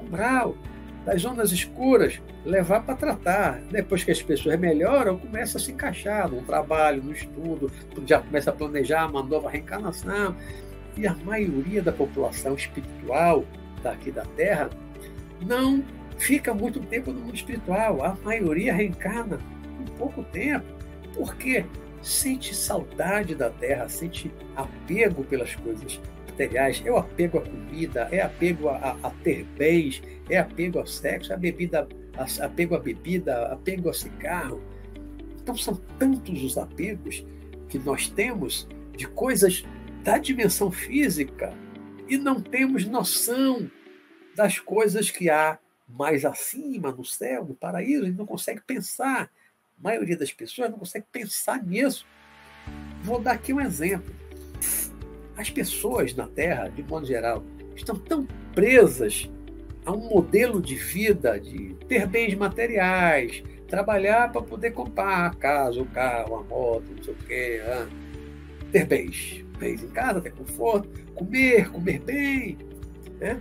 umbral, das zonas escuras, levar para tratar. Depois que as pessoas melhoram, começa a se encaixar no trabalho, no estudo, já começa a planejar uma nova reencarnação. E a maioria da população espiritual daqui da Terra não fica muito tempo no mundo espiritual. A maioria reencarna em pouco tempo. Por quê? Sente saudade da Terra, sente apego pelas coisas materiais, é o apego à comida, é apego a, a ter bens, é apego ao sexo, a bebida, a, apego à bebida, apego ao cigarro. Então são tantos os apegos que nós temos de coisas da dimensão física e não temos noção das coisas que há mais acima, no céu, no paraíso, e não consegue pensar. A maioria das pessoas não consegue pensar nisso. Vou dar aqui um exemplo. As pessoas na Terra, de modo geral, estão tão presas a um modelo de vida de ter bens materiais, trabalhar para poder comprar a casa, o carro, a moto, não sei o quê, ter bens, bens em casa, ter conforto, comer, comer bem, né?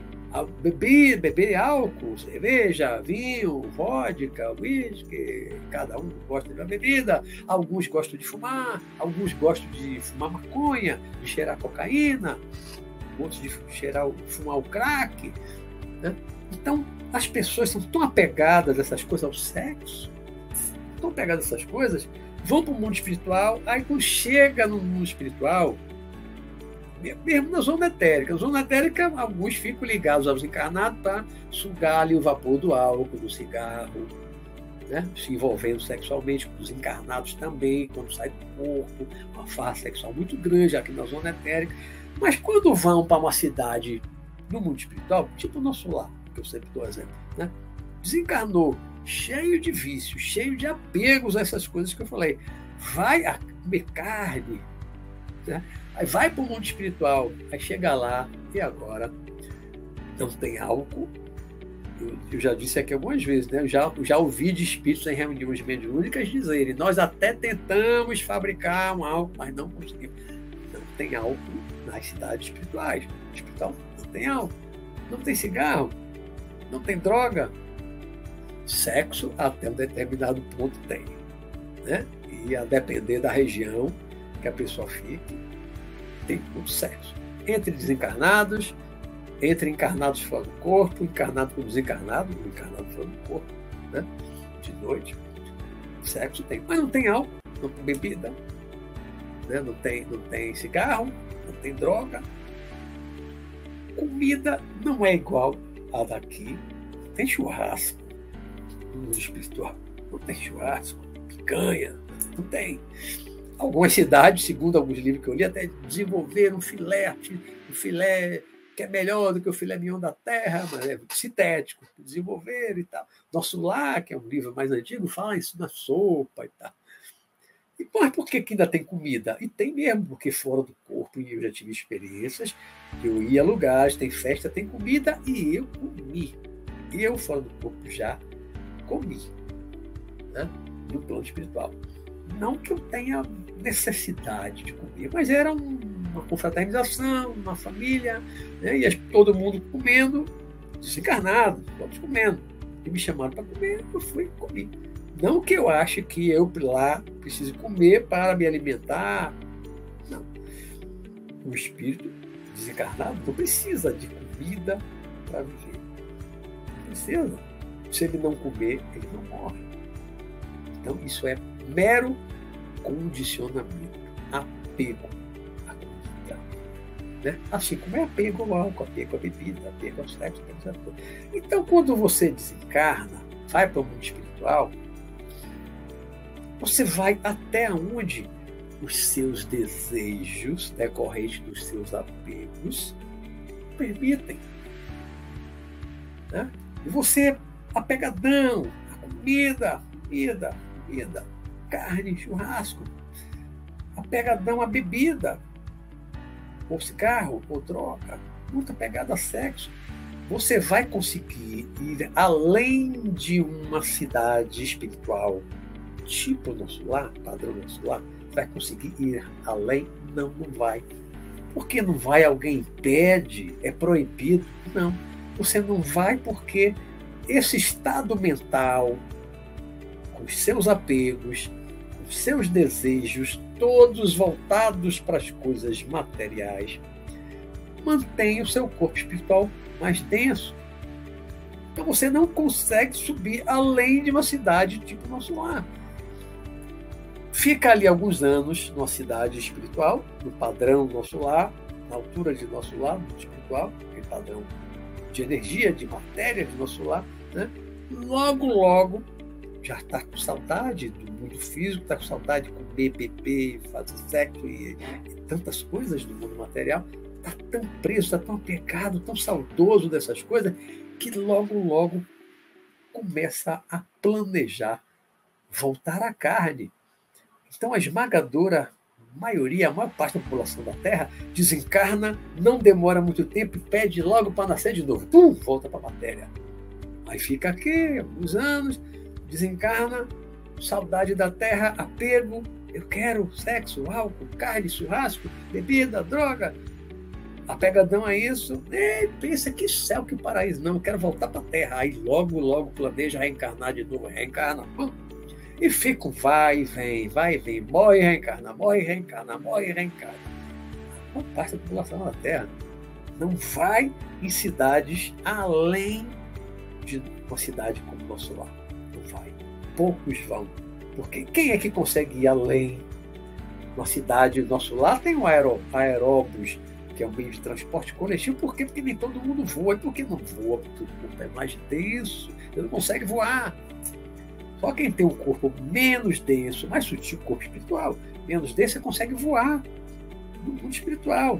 Beber, beber álcool, cerveja, vinho, vodka, uísque, cada um gosta de uma bebida, alguns gostam de fumar, alguns gostam de fumar maconha, de cheirar cocaína, outros de cheirar, fumar o crack. Né? Então, as pessoas são tão apegadas a essas coisas, ao sexo, tão apegadas a essas coisas, vão para o mundo espiritual, aí quando chega no mundo espiritual, mesmo na zona etérica. Na zona etérica, alguns ficam ligados aos encarnados para sugar ali o vapor do álcool, do cigarro, né? se envolvendo sexualmente com os encarnados também, quando sai do corpo, uma farsa sexual muito grande aqui na zona etérica. Mas quando vão para uma cidade no mundo espiritual, tipo o nosso lar, que eu sempre dou exemplo, né? desencarnou, cheio de vícios, cheio de apegos a essas coisas que eu falei. Vai comer carne, né? Aí vai para o mundo espiritual, aí chega lá e agora não tem álcool. Eu, eu, já disse aqui algumas vezes, né? Eu já, já ouvi de espíritos em reuniões mediúnicas dizerem: nós até tentamos fabricar um álcool, mas não conseguimos. Não tem álcool nas cidades espirituais. No não tem álcool, não tem cigarro, não tem droga. Sexo, até um determinado ponto, tem. Né? E a depender da região que a pessoa fique, tem muito sexo. Entre desencarnados, entre encarnados fora do corpo, encarnado com desencarnado, encarnado fora do corpo, né? de noite. Sexo tem, mas não tem álcool, não tem bebida, né? não, tem, não tem cigarro, não tem droga. Comida não é igual a daqui. Tem churrasco no mundo espiritual. Não tem churrasco, picanha, não tem. Algumas cidades, segundo alguns livros que eu li, até desenvolveram um filé, um filé que é melhor do que o filé mignon da terra, mas é sintético, desenvolver e tal. Nosso Lar, que é um livro mais antigo, fala isso na sopa e tal. E mas por que, que ainda tem comida? E tem mesmo, porque fora do corpo, e eu já tive experiências, eu ia a lugares, tem festa, tem comida, e eu comi. Eu, fora do corpo, já comi. Né? No plano espiritual. Não que eu tenha necessidade de comer, mas era uma confraternização, uma família, né? e todo mundo comendo, desencarnado, todos comendo. E me chamaram para comer, eu fui comi. Não que eu ache que eu lá preciso comer para me alimentar. Não. O espírito desencarnado não precisa de comida para viver. Não precisa. Se ele não comer, ele não morre. Então, isso é mero condicionamento, apego à comida. Né? Assim como é apego ao álcool, apego à bebida, apego ao sexo. Então, quando você desencarna, vai para o mundo espiritual, você vai até onde os seus desejos decorrentes dos seus apegos permitem. Né? E você, apegadão, a comida, comida, comida, carne, churrasco, apegadão à bebida, ou cigarro, ou droga, muito apegado a sexo. Você vai conseguir ir além de uma cidade espiritual tipo nosso lar, padrão nosso lar, vai conseguir ir além? Não, não vai. Por que não vai? Alguém impede? É proibido? Não. Você não vai porque esse estado mental, com os seus apegos, seus desejos, todos voltados para as coisas materiais, mantém o seu corpo espiritual mais denso. Então você não consegue subir além de uma cidade tipo nosso lar. Fica ali alguns anos numa cidade espiritual, no padrão nosso lar, na altura de nosso lar, espiritual, aquele padrão de energia, de matéria de nosso lar. Né? Logo, logo, já está com saudade do mundo físico, está com saudade de comer, beber, fazer sexo e, e tantas coisas do mundo material. Está tão preso, está tão apegado, tão saudoso dessas coisas, que logo, logo começa a planejar voltar à carne então, a esmagadora maioria, a maior parte da população da Terra, desencarna, não demora muito tempo e pede logo para nascer de novo. Pum, volta para a matéria. Aí fica aqui, alguns anos, desencarna, saudade da Terra, apego, eu quero sexo, álcool, carne, churrasco, bebida, droga. Apegadão a isso, e pensa que céu, que paraíso. Não, quero voltar para a Terra. Aí logo, logo planeja reencarnar de novo, reencarna. Pum, e fico vai vem, vai vem, morre reencarna, morre reencarna, morre reencarna. Uma parte da população da Terra não vai em cidades além de uma cidade como o nosso lar. Poucos vão. Porque quem é que consegue ir além? Uma cidade, nosso lar tem um aeró, aeróbus, que é um meio de transporte coletivo. Por quê? Porque nem todo mundo voa. E por que não voa? Porque o corpo é mais denso. Ele não consegue voar. Só quem tem um corpo menos denso, mais sutil, corpo espiritual, menos denso, consegue voar no mundo espiritual.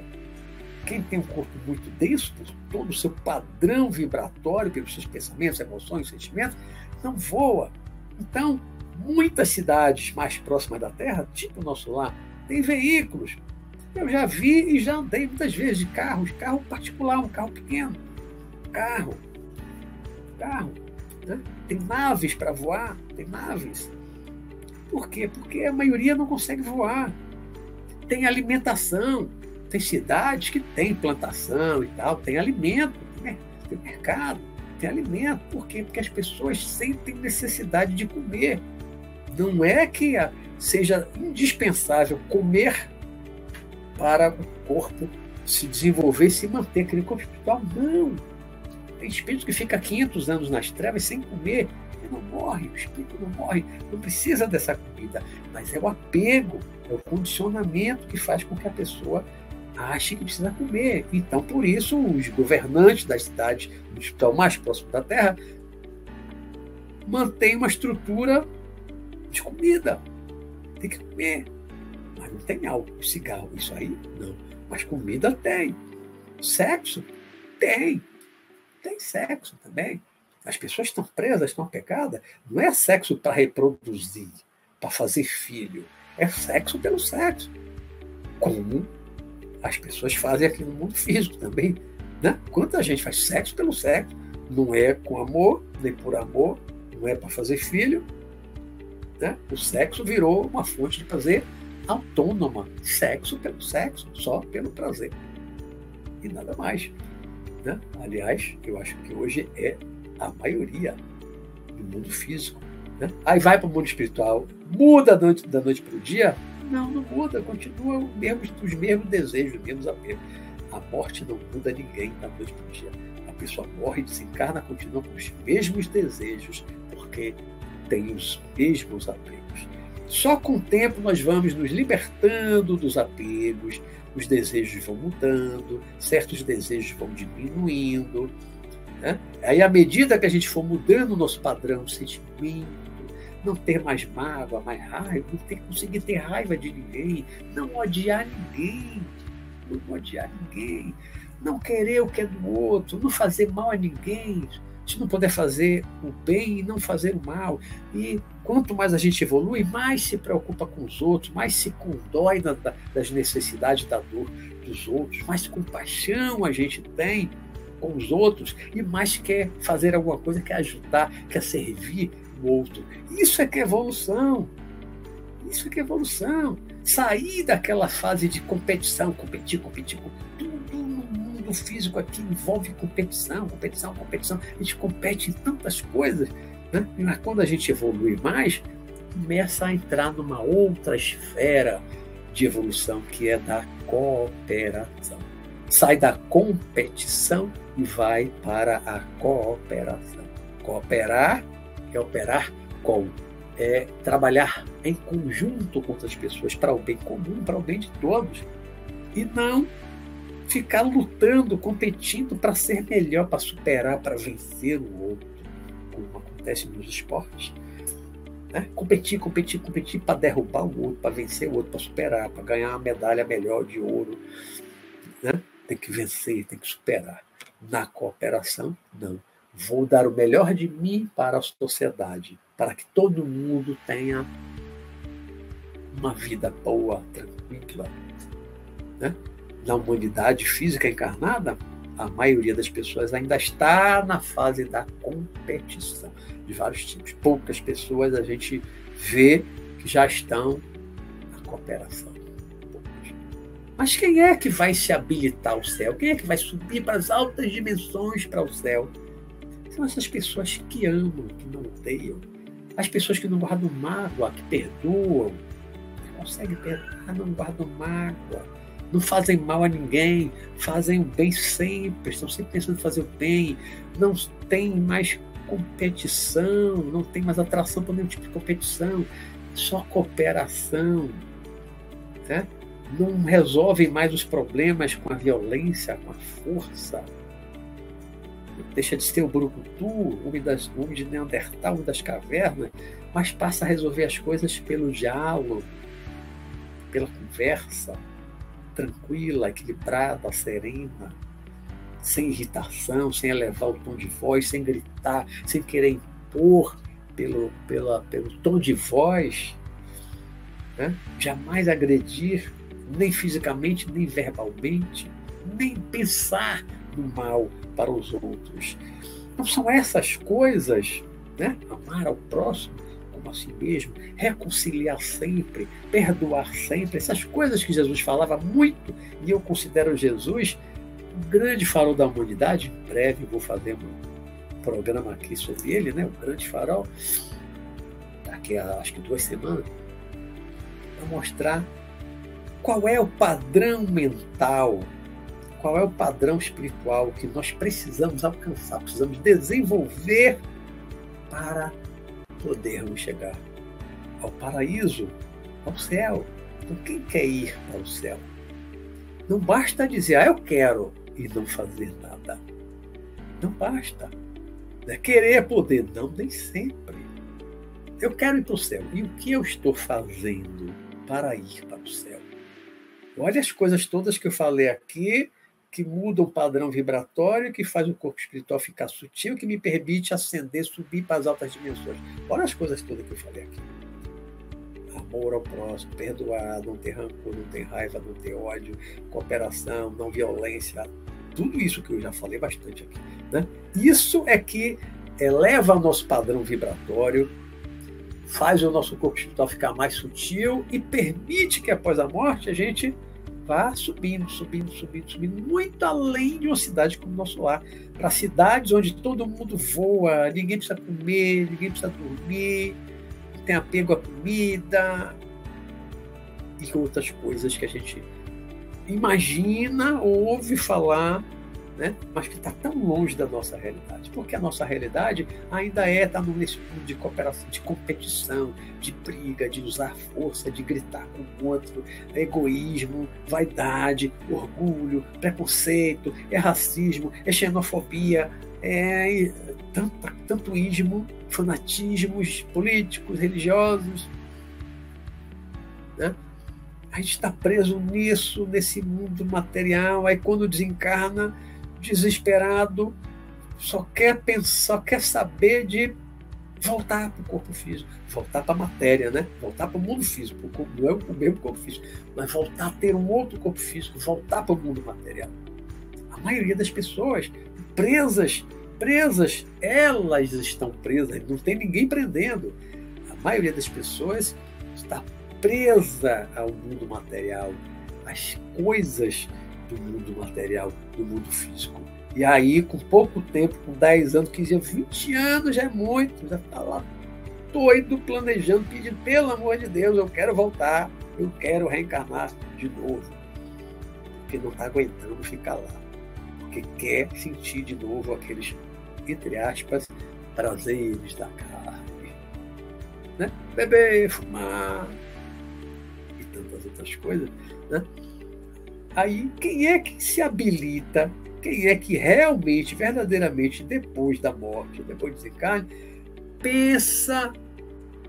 Quem tem um corpo muito denso, todo o seu padrão vibratório, pelos seus pensamentos, emoções, sentimentos, não voa. Então, muitas cidades mais próximas da Terra, tipo o nosso lar, têm veículos. Eu já vi e já andei muitas vezes de carros, carro particular, um carro pequeno. Carro. Carro. Né? Tem naves para voar, tem naves. Por quê? Porque a maioria não consegue voar. Tem alimentação, tem cidades que tem plantação e tal, tem alimento, tem mercado, tem alimento. Por quê? Porque as pessoas sentem necessidade de comer. Não é que seja indispensável comer para o corpo se desenvolver e se manter aquele corpo espiritual. Não tem espírito que fica 500 anos nas trevas sem comer e não morre. O espírito não morre, não precisa dessa comida. Mas é o apego, é o condicionamento que faz com que a pessoa ache que precisa comer. Então, por isso, os governantes das cidades do hospital mais próximo da Terra mantêm uma estrutura de comida. Tem que comer. Mas não tem álcool, cigarro, isso aí não. Mas comida tem. Sexo tem tem sexo também. As pessoas estão presas, estão pecadas. Não é sexo para reproduzir, para fazer filho. é sexo pelo sexo. Como as pessoas fazem aqui no mundo físico também. Né? Quanta gente faz sexo pelo sexo, não é com amor, nem por amor, não é para fazer filho. Né? O sexo virou uma fonte de prazer autônoma. Sexo pelo sexo, só pelo prazer. E nada mais. Né? Aliás, eu acho que hoje é a maioria do mundo físico. Né? Aí vai para o mundo espiritual, muda da noite, da noite para o dia? Não, não muda, continua os mesmos, os mesmos desejos, os mesmos apegos. A morte não muda ninguém da noite para o dia. A pessoa morre, desencarna, continua com os mesmos desejos, porque tem os mesmos apegos. Só com o tempo nós vamos nos libertando dos apegos, os desejos vão mudando, certos desejos vão diminuindo. Né? Aí, à medida que a gente for mudando o nosso padrão de sentimento, não ter mais mágoa, mais raiva, não ter, conseguir ter raiva de ninguém, não odiar ninguém, não odiar ninguém, não querer o que é do outro, não fazer mal a ninguém, se não puder fazer o bem e não fazer o mal. E quanto mais a gente evolui, mais se preocupa com os outros, mais se condói das necessidades da dor dos outros, mais compaixão a gente tem com os outros e mais quer fazer alguma coisa, quer ajudar, quer servir outro. Isso é que é evolução. Isso é que é evolução. Sair daquela fase de competição, competir, competir, tudo no mundo físico aqui envolve competição, competição, competição. A gente compete em tantas coisas. Né? E quando a gente evolui mais, começa a entrar numa outra esfera de evolução que é da cooperação. Sai da competição e vai para a cooperação. Cooperar é operar com, é trabalhar em conjunto com outras pessoas para o bem comum, para o bem de todos. E não ficar lutando, competindo para ser melhor, para superar, para vencer o outro, como acontece nos esportes. Né? Competir, competir, competir para derrubar o outro, para vencer o outro, para superar, para ganhar uma medalha melhor de ouro. Né? Tem que vencer, tem que superar. Na cooperação, não. Vou dar o melhor de mim para a sociedade, para que todo mundo tenha uma vida boa, tranquila. Né? Na humanidade física encarnada, a maioria das pessoas ainda está na fase da competição, de vários tipos. Poucas pessoas a gente vê que já estão na cooperação. Mas quem é que vai se habilitar ao céu? Quem é que vai subir para as altas dimensões para o céu? São essas pessoas que amam, que não odeiam. As pessoas que não guardam mágoa, que perdoam. Que conseguem perdoar, não guardam mágoa. Não fazem mal a ninguém, fazem o bem sempre, estão sempre pensando em fazer o bem. Não tem mais competição, não tem mais atração por nenhum tipo de competição. Só cooperação. Né? Não resolvem mais os problemas com a violência, com a força deixa de ser o brucutu, homem, das, homem de Neandertal, homem das cavernas, mas passa a resolver as coisas pelo diálogo, pela conversa, tranquila, equilibrada, serena, sem irritação, sem elevar o tom de voz, sem gritar, sem querer impor pelo, pela, pelo tom de voz, né? jamais agredir, nem fisicamente, nem verbalmente, nem pensar no mal para os outros. Não são essas coisas, né? Amar ao próximo como a si mesmo, reconciliar sempre, perdoar sempre, essas coisas que Jesus falava muito, e eu considero Jesus um grande farol da humanidade. Em breve vou fazer um programa aqui sobre ele, né? O grande farol, daqui a acho que duas semanas, para mostrar qual é o padrão mental qual é o padrão espiritual que nós precisamos alcançar, precisamos desenvolver para podermos chegar ao paraíso, ao céu. Então, quem quer ir para o céu? Não basta dizer, ah, eu quero, e não fazer nada. Não basta. É querer poder, não, nem sempre. Eu quero ir para o céu. E o que eu estou fazendo para ir para o céu? Olha as coisas todas que eu falei aqui que muda o padrão vibratório, que faz o corpo espiritual ficar sutil, que me permite ascender, subir para as altas dimensões. Olha as coisas todas que eu falei aqui. amor ao próximo, perdoar, não ter rancor, não ter raiva, não ter ódio, cooperação, não violência, tudo isso que eu já falei bastante aqui. Né? Isso é que eleva o nosso padrão vibratório, faz o nosso corpo espiritual ficar mais sutil e permite que após a morte a gente vá subindo, subindo, subindo, subindo, muito além de uma cidade como o nosso lar. Para cidades onde todo mundo voa, ninguém precisa comer, ninguém precisa dormir, tem apego à comida e outras coisas que a gente imagina ou ouve falar né? mas que está tão longe da nossa realidade. Porque a nossa realidade ainda é estar tá nesse mundo de cooperação, de competição, de briga, de usar força, de gritar com o outro, egoísmo, vaidade, orgulho, preconceito, é racismo, é xenofobia, é tanto, tanto ismo, fanatismos políticos, religiosos. Né? A gente está preso nisso, nesse mundo material. Aí, quando desencarna, desesperado, só quer pensar, só quer saber de voltar para o corpo físico, voltar para a matéria, né? Voltar para o mundo físico, não é o mesmo corpo físico, mas voltar a ter um outro corpo físico, voltar para o mundo material. A maioria das pessoas presas, presas, elas estão presas, não tem ninguém prendendo. A maioria das pessoas está presa ao mundo material, às coisas do mundo material, do mundo físico. E aí, com pouco tempo, com 10 anos, 15 anos, 20 anos já é muito, já está lá doido, planejando, pedindo, pelo amor de Deus, eu quero voltar, eu quero reencarnar de novo. Porque não está aguentando ficar lá. Porque quer sentir de novo aqueles, entre aspas, prazeres da carne. Né? Beber, fumar e tantas outras coisas. Né? Aí, quem é que se habilita? Quem é que realmente, verdadeiramente, depois da morte, depois do desencarne, pensa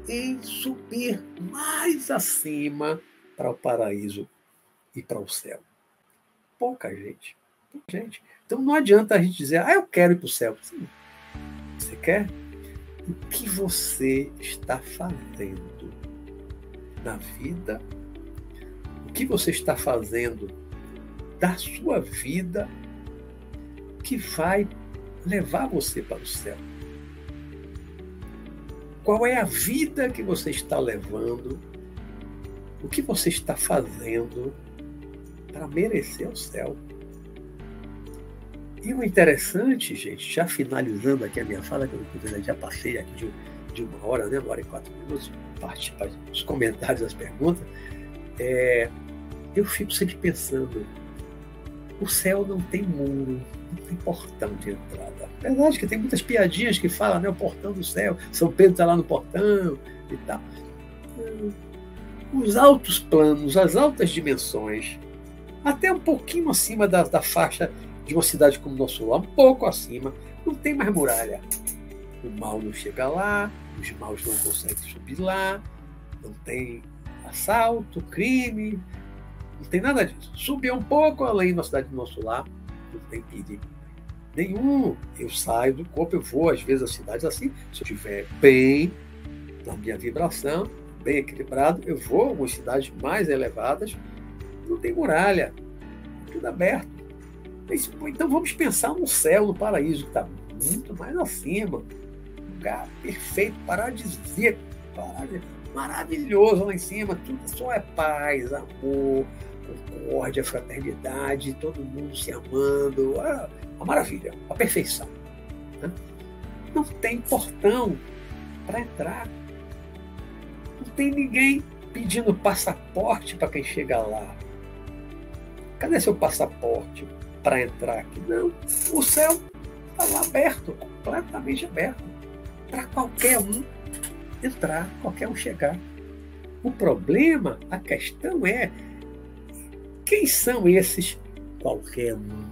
em subir mais acima para o paraíso e para o céu? Pouca gente. Pouca gente. Então não adianta a gente dizer, ah, eu quero ir para o céu. Sim. Você quer? O que você está fazendo na vida? O que você está fazendo da sua vida que vai levar você para o céu. Qual é a vida que você está levando? O que você está fazendo para merecer o céu? E o interessante, gente, já finalizando aqui a minha fala, que eu já passei aqui de, de, uma hora, né, uma hora e quatro minutos, participar dos comentários, das perguntas, é, eu fico sempre pensando, o céu não tem muro, não tem portão de entrada. É verdade que tem muitas piadinhas que falam, né? O portão do céu, São Pedro está lá no portão e tal. Hum, os altos planos, as altas dimensões, até um pouquinho acima da, da faixa de uma cidade como nosso lar, um pouco acima, não tem mais muralha. O mal não chega lá, os maus não conseguem subir lá, não tem assalto, crime, não tem nada disso. Subir um pouco além da cidade do nosso lar, não tem perigo nenhum. Eu saio do corpo, eu vou às vezes às cidades assim, se eu estiver bem na minha vibração, bem equilibrado, eu vou a algumas cidades mais elevadas, não tem muralha, tudo aberto. Então vamos pensar no céu, no paraíso, que está muito mais acima. Lugar perfeito, paradisíaco, maravilhoso lá em cima, tudo só é paz, amor, concórdia, fraternidade, todo mundo se amando. Ah, uma maravilha, uma perfeição. Né? Não tem portão para entrar. Não tem ninguém pedindo passaporte para quem chega lá. Cadê seu passaporte para entrar aqui? Não. O céu está lá aberto, completamente aberto, para qualquer um entrar, qualquer um chegar. O problema, a questão é quem são esses qualquer um?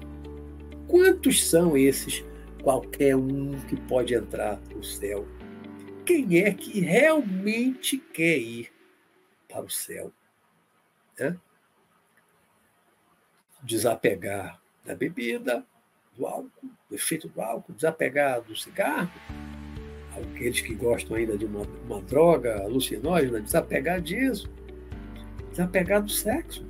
Quantos são esses qualquer um que pode entrar no céu? Quem é que realmente quer ir para o céu? Desapegar da bebida, do álcool, do efeito do álcool, desapegar do cigarro, aqueles que gostam ainda de uma, uma droga alucinógena, desapegar disso, desapegar do sexo.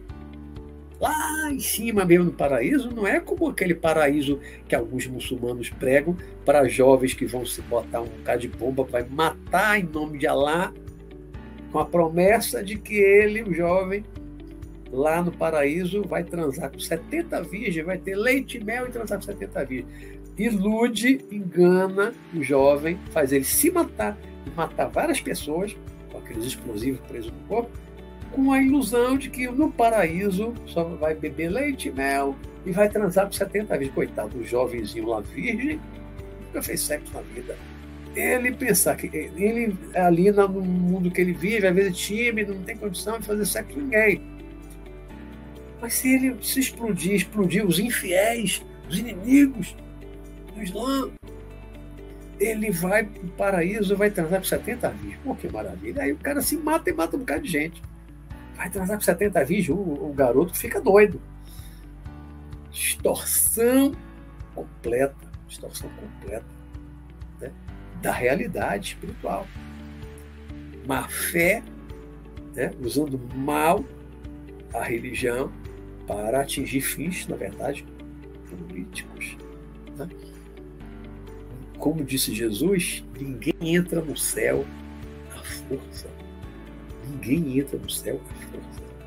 Lá em cima mesmo no paraíso, não é como aquele paraíso que alguns muçulmanos pregam para jovens que vão se botar um bocado de bomba, vai matar em nome de Alá, com a promessa de que ele, o jovem, lá no paraíso, vai transar com 70 virgens, vai ter leite mel e transar com 70 virgens. Ilude, engana o jovem, faz ele se matar matar várias pessoas com aqueles explosivos presos no corpo, com a ilusão de que no paraíso só vai beber leite e mel e vai transar com 70 vezes. Coitado do jovenzinho lá virgem, nunca fez sexo na vida. Ele pensar que ele ali no mundo que ele vive, às vezes é tímido, não tem condição de fazer sexo com ninguém. Mas se ele se explodir, explodir os infiéis, os inimigos, do Islã, ele vai para o paraíso, vai transar com 70 virgens. Pô, que maravilha. Aí o cara se mata e mata um bocado de gente. Vai transar com 70 virgens, o, o garoto fica doido. Distorção completa, distorção completa né, da realidade espiritual. Má fé, né, usando mal a religião para atingir fins, na verdade, políticos. Né? como disse Jesus, ninguém entra no céu à força. Ninguém entra no céu.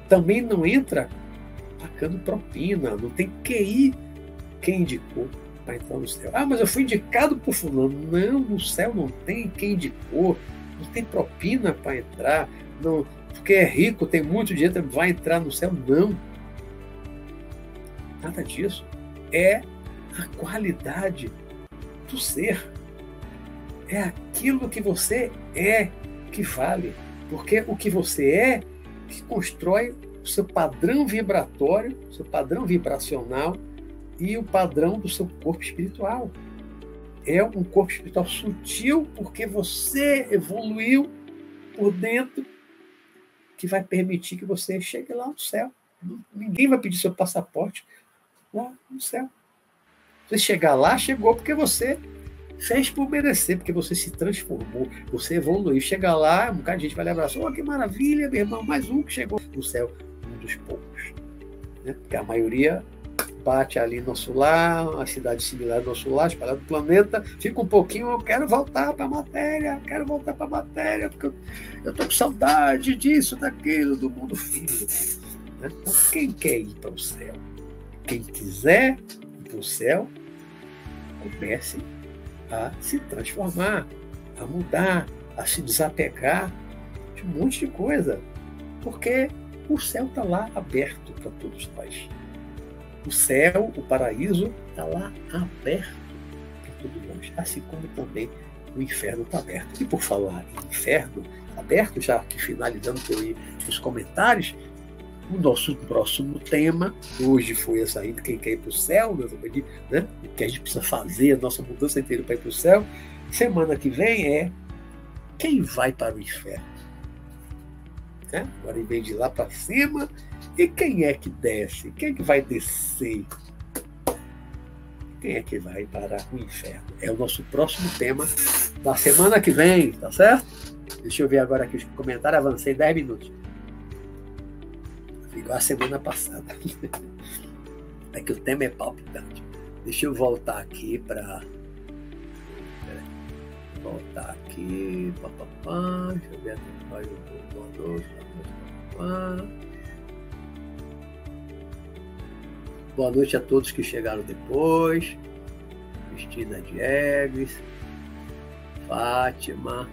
Também não entra pagando propina, não tem QI quem indicou para entrar no céu. Ah, mas eu fui indicado por fulano. Não, no céu não tem quem indicou, não tem propina para entrar, não, porque é rico, tem muito dinheiro, vai entrar no céu. Não. Nada disso. É a qualidade do ser. É aquilo que você é que vale. Porque o que você é que constrói o seu padrão vibratório, o seu padrão vibracional e o padrão do seu corpo espiritual. É um corpo espiritual sutil porque você evoluiu por dentro que vai permitir que você chegue lá no céu. Ninguém vai pedir seu passaporte lá no céu. Você chegar lá, chegou porque você fez por merecer, porque você se transformou, você evoluiu. Chega lá, um bocado de gente vai lembrar assim, oh, que maravilha, meu irmão, mais um que chegou no céu, um dos poucos. Né? Porque a maioria bate ali no nosso lar, uma cidade similar ao nosso lar, espalhada no planeta, fica um pouquinho, eu quero voltar para a matéria, quero voltar para a matéria, porque eu estou com saudade disso, daquilo, do mundo físico. Né? Então, quem quer ir para o céu? Quem quiser ir para o céu, comece a se transformar, a mudar, a se desapegar de um monte de coisa. Porque o céu está lá aberto para todos nós. O céu, o paraíso, está lá aberto para todos nós. Assim como também o inferno está aberto. E por falar em inferno aberto, já finalizando os comentários, o nosso próximo tema, hoje foi essa aí, quem quer ir para o céu, né? que a gente precisa fazer, a nossa mudança inteira para ir para o céu. Semana que vem é quem vai para o inferno. Né? Agora, em vez de lá para cima, e quem é que desce? Quem é que vai descer? Quem é que vai para o inferno? É o nosso próximo tema da semana que vem, tá certo? Deixa eu ver agora aqui os comentários, avancei 10 minutos igual a semana passada. É que o tema é palpitante. Deixa eu voltar aqui para. Voltar aqui. Pá, pá, pá. Deixa eu ver. Boa noite. Boa noite a todos que chegaram depois. Cristina Diegues. Fátima.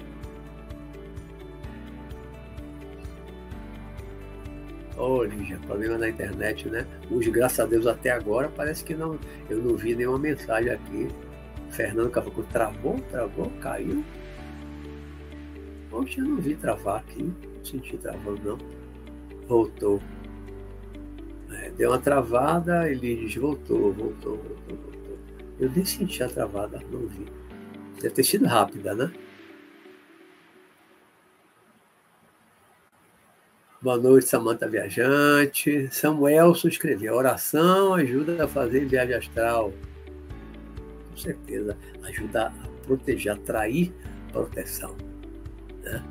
Lígia, problema na internet, né? Hoje, graças a Deus, até agora, parece que não, eu não vi nenhuma mensagem aqui. Fernando Cavaco travou, travou, caiu. Poxa, eu não vi travar aqui, não senti travando, não. Voltou. É, deu uma travada, ele diz, voltou, voltou, voltou, voltou. Eu nem senti a travada, não vi. Deve ter sido rápida, né? Boa noite, Samanta Viajante. Samuelson escreveu: oração ajuda a fazer viagem astral. Com certeza, ajuda a proteger, atrair proteção. Né?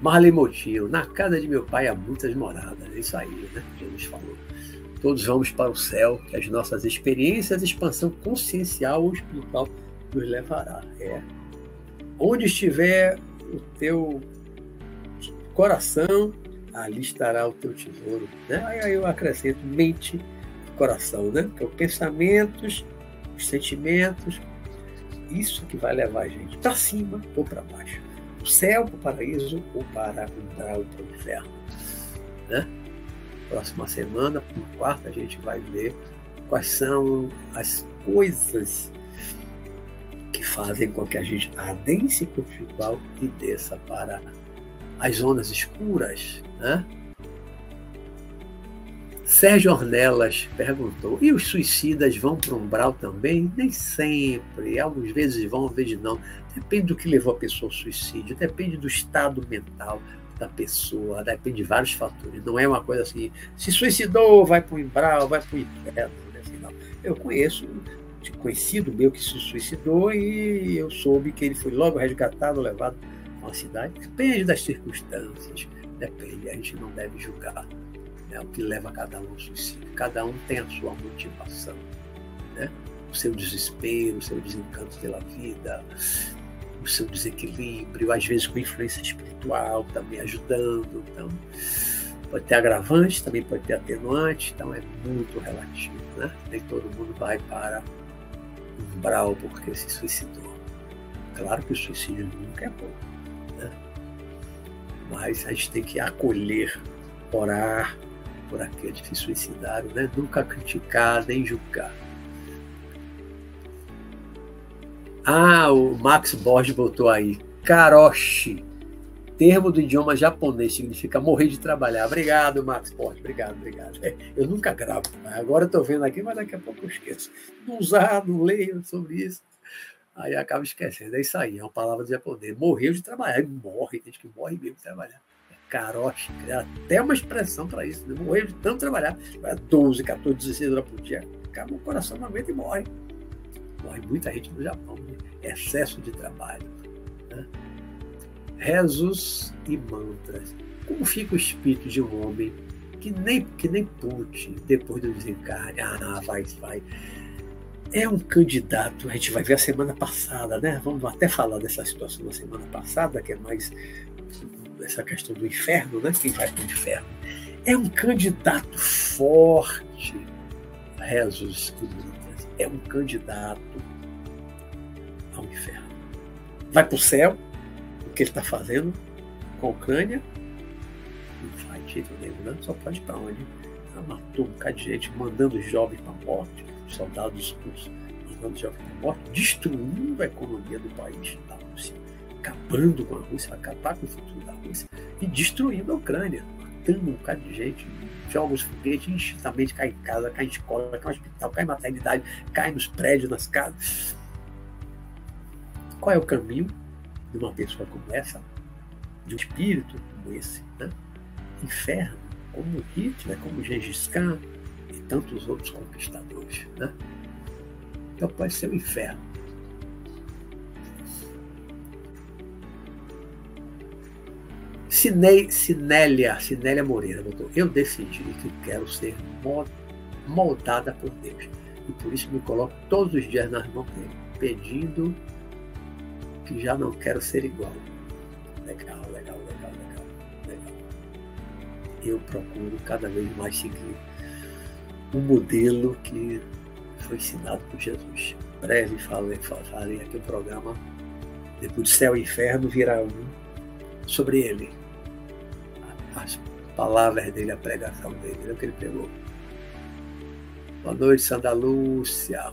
Marley Motinho, na casa de meu pai há muitas moradas. Isso aí, né? Jesus falou. Todos vamos para o céu, que as nossas experiências, expansão consciencial ou espiritual nos levará. É. Onde estiver o teu coração, ali estará o teu tesouro. Né? Aí eu acrescento mente coração, né? Então, pensamentos, os sentimentos, isso que vai levar a gente para cima ou para baixo. O céu para o paraíso ou para o para o inferno. Né? Próxima semana, por quarta, a gente vai ver quais são as coisas que fazem com que a gente adense para o espiritual e desça para as zonas escuras, né? Sérgio Ornelas perguntou: e os suicidas vão para o umbral também? Nem sempre. Algumas vezes vão, às vezes não. Depende do que levou a pessoa ao suicídio, depende do estado mental da pessoa, depende de vários fatores. Não é uma coisa assim, se suicidou, vai para o umbral, vai para o inferno. Né? Assim. Eu conheço conhecido meu que se suicidou e eu soube que ele foi logo resgatado, levado a uma cidade. Depende das circunstâncias, depende. A gente não deve julgar né, o que leva cada um ao suicídio. Cada um tem a sua motivação, né? o seu desespero, o seu desencanto pela vida, o seu desequilíbrio, às vezes com influência espiritual também ajudando. Então, pode ter agravante, também pode ter atenuante, então é muito relativo. Né? Nem todo mundo vai para umbral porque se suicidou. Claro que o suicídio nunca é bom, né? mas a gente tem que acolher, orar, por aqueles que se suicidaram, né? nunca criticar nem julgar. Ah, o Max Borges botou aí. Karoshi, termo do idioma japonês, significa morrer de trabalhar. Obrigado, Max Borges. Obrigado, obrigado. É, *laughs* eu nunca gravo. Agora estou vendo aqui, mas daqui a pouco eu esqueço. Não usar, não leio sobre isso. Aí acaba esquecendo. É isso aí, é uma palavra de japonês. Morreu de trabalhar. Ele morre, tem gente que morre mesmo de trabalhar carote, até uma expressão para isso. Né? Morrer de tanto trabalhar, 12, 14, 16 horas por dia, acaba o coração não aguenta e morre. Morre muita gente no Japão, né? excesso de trabalho. Né? Rezos e mantras. Como fica o espírito de um homem que nem, que nem Putin, depois do desencarne, ah, vai, vai. É um candidato, a gente vai ver a semana passada, né? Vamos até falar dessa situação da semana passada, que é mais essa questão do inferno, né? Quem vai para o inferno. É um candidato forte, rezos e lutas. É um candidato ao inferno. Vai para o céu, que ele está fazendo com a Ucrânia? Não faz jeito nenhum, né? Só pode para onde? Ela matou um bocado de gente, mandando jovens para a morte, soldados russos, mandando jovens para a morte, destruindo a economia do país, da Rússia acabando com a Rússia, acabar com o futuro da Rússia e destruindo a Ucrânia, matando um bocado de gente, joga os foguetes, instintamente cai em casa, cai em escola, cai em hospital, cai em maternidade, cai nos prédios, nas casas. Qual é o caminho de uma pessoa como essa, de um espírito como esse? Né? Inferno, como Hitler, como Gengis Khan e tantos outros conquistadores. Né? Então pode ser o inferno. Cinei, Cinélia, Cinélia Moreira botou, eu decidi que quero ser moldada por Deus. E por isso me coloco todos os dias nas mãos dele, pedindo já não quero ser igual. Legal, legal, legal, legal, legal. Eu procuro cada vez mais seguir o modelo que foi ensinado por Jesus. Breve falei, falei aqui o programa depois do céu e inferno virá um sobre ele as palavras dele, a pregação dele, é o que ele pegou. Boa noite, Santa Lúcia.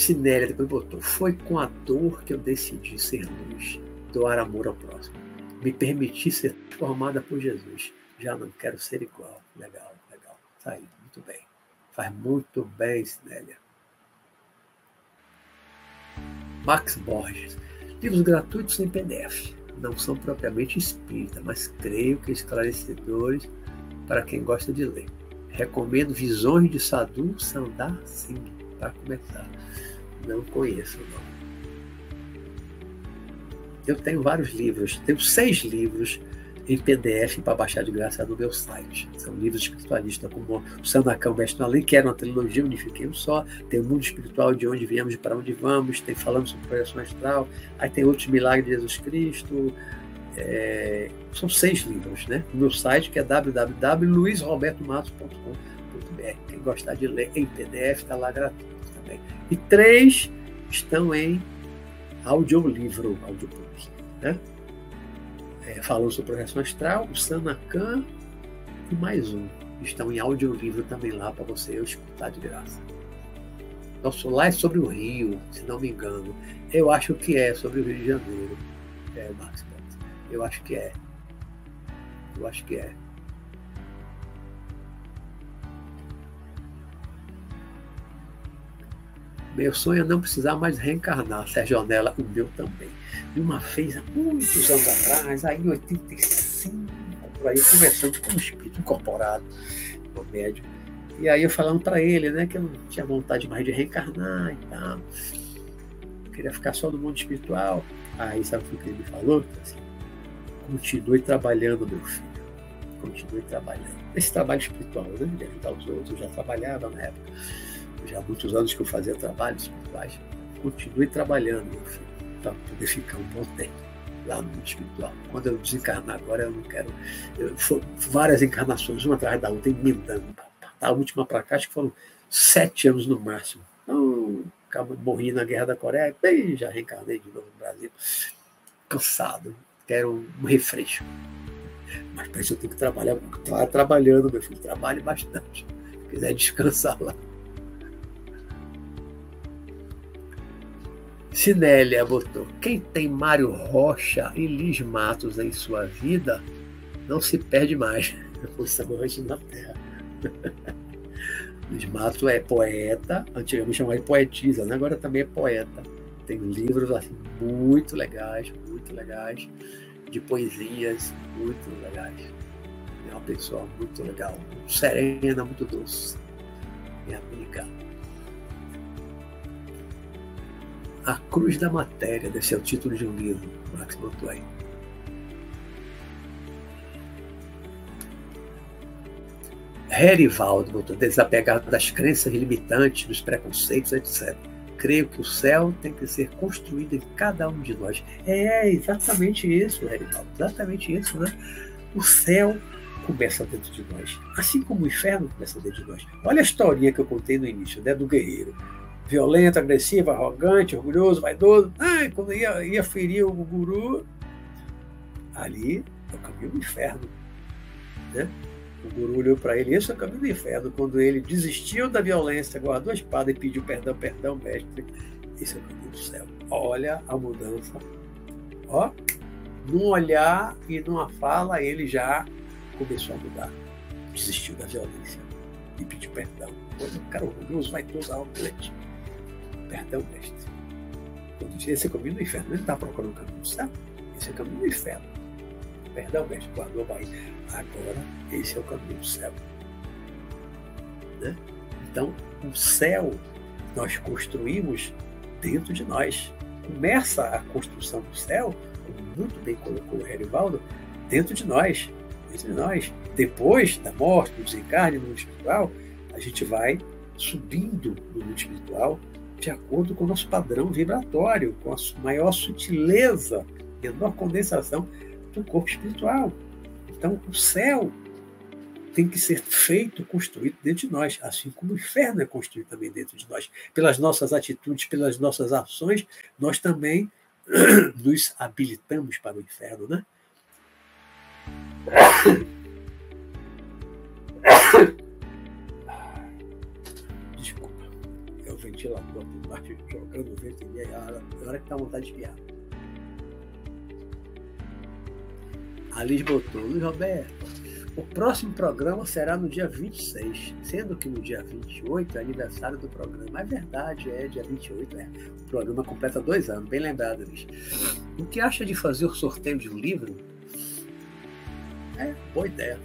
Sinélia depois botou: Foi com a dor que eu decidi ser luz, doar amor ao próximo. Me permitir ser transformada por Jesus. Já não quero ser igual. Legal, legal. Tá aí, muito bem. Faz muito bem, Sinélia. Max Borges. Livros gratuitos em PDF. Não são propriamente espírita, mas creio que esclarecedores para quem gosta de ler. Recomendo Visões de Sadhu Sandar Singh, para começar. Não conheço, não. Eu tenho vários livros, tenho seis livros em PDF para baixar de graça no meu site. São livros espiritualistas, como o Sandakan Mestre Além, que era uma trilogia, unifiquei um só. Tem o Mundo Espiritual, de onde viemos e para onde vamos. Tem Falando sobre Projeção Astral. Aí tem Outros Milagres de Jesus Cristo. É, são seis livros, né? No meu site, que é www.luizrobertomatos.com.br. Quem gostar de ler em PDF, está lá gratuito também. E três estão em audiolivro, audiobook, né? é, falando sobre projeção astral, o Sanacan e mais um. Estão em audiolivro também lá para você escutar de graça. Nosso lá é sobre o Rio, se não me engano. Eu acho que é sobre o Rio de Janeiro. É, Eu acho que é. Eu acho que é. Meu sonho é não precisar mais reencarnar, Sérgio Onella, o meu também de uma vez há muitos anos atrás, aí em 85, por aí, conversando com um espírito incorporado no médium. E aí eu falando para ele, né, que eu não tinha vontade mais de reencarnar e tal. Eu queria ficar só no mundo espiritual. Aí sabe o que ele me falou? Assim, continue trabalhando, meu filho. Continue trabalhando. Esse trabalho espiritual, né? De ajudar os outros. Eu já trabalhava na época. Já há muitos anos que eu fazia trabalhos espirituais. Continue trabalhando, meu filho para poder ficar um bom tempo lá no mundo espiritual. Quando eu desencarnar agora, eu não quero. Eu, várias encarnações, uma atrás da outra, emendando. A última para cá, acho que foram sete anos no máximo. Então, morri na Guerra da Coreia, bem, já reencarnei de novo no Brasil. Cansado, quero um refresco. Mas para isso eu tenho que trabalhar, estar trabalhando, meu filho, trabalhe bastante. Se quiser descansar lá. Sinélia botou: quem tem Mário Rocha e Liz Matos em sua vida não se perde mais. Funcionante na Terra. Liz Matos é poeta, antigamente chamava de poetisa, né? agora também é poeta. Tem livros assim, muito legais, muito legais, de poesias muito legais. É uma pessoa muito legal, muito serena, muito doce. Minha amiga. A Cruz da Matéria, desse é o título de um livro, Max aí. Herivaldo desapegado das crenças limitantes, dos preconceitos, etc. Creio que o céu tem que ser construído em cada um de nós. É exatamente isso, Herivaldo, exatamente isso, né? O céu começa dentro de nós, assim como o inferno começa dentro de nós. Olha a historinha que eu contei no início, né, do guerreiro violento, agressivo, arrogante, orgulhoso, vaidoso. Ah, quando ia, ia ferir o guru, ali é o caminho do inferno. Né? O guru olhou para ele, esse é o caminho do inferno. Quando ele desistiu da violência, guardou a espada e pediu perdão, perdão, mestre, esse é o caminho do céu. Olha a mudança. Ó, num olhar e numa fala, ele já começou a mudar. Desistiu da violência e pediu perdão. O cara orgulhoso vai todo arrogante perdão, mestre. Quando disse, esse é o caminho do inferno, ele está procurando o caminho do céu, esse é o caminho do inferno. Perdão, a Bahia. Agora, esse é o caminho do céu. Né? Então, o céu nós construímos dentro de nós. Começa a construção do céu, como muito bem colocou o Herivaldo, dentro de nós. Dentro de nós. Depois da morte, do desencarne no espiritual, a gente vai subindo no mundo espiritual, de acordo com o nosso padrão vibratório, com a maior sutileza, menor condensação do corpo espiritual. Então, o céu tem que ser feito, construído dentro de nós, assim como o inferno é construído também dentro de nós. Pelas nossas atitudes, pelas nossas ações, nós também *clears throat* nos habilitamos para o inferno, né? *coughs* ventilador por baixo, jogando vento em mim, a hora que dá vontade de espiar. A botou, Luiz Roberto, o próximo programa será no dia 26, sendo que no dia 28 é aniversário do programa. É verdade, é dia 28, é. O programa completa dois anos, bem lembrado, Liz. O que acha de fazer o sorteio de um livro? É, boa ideia.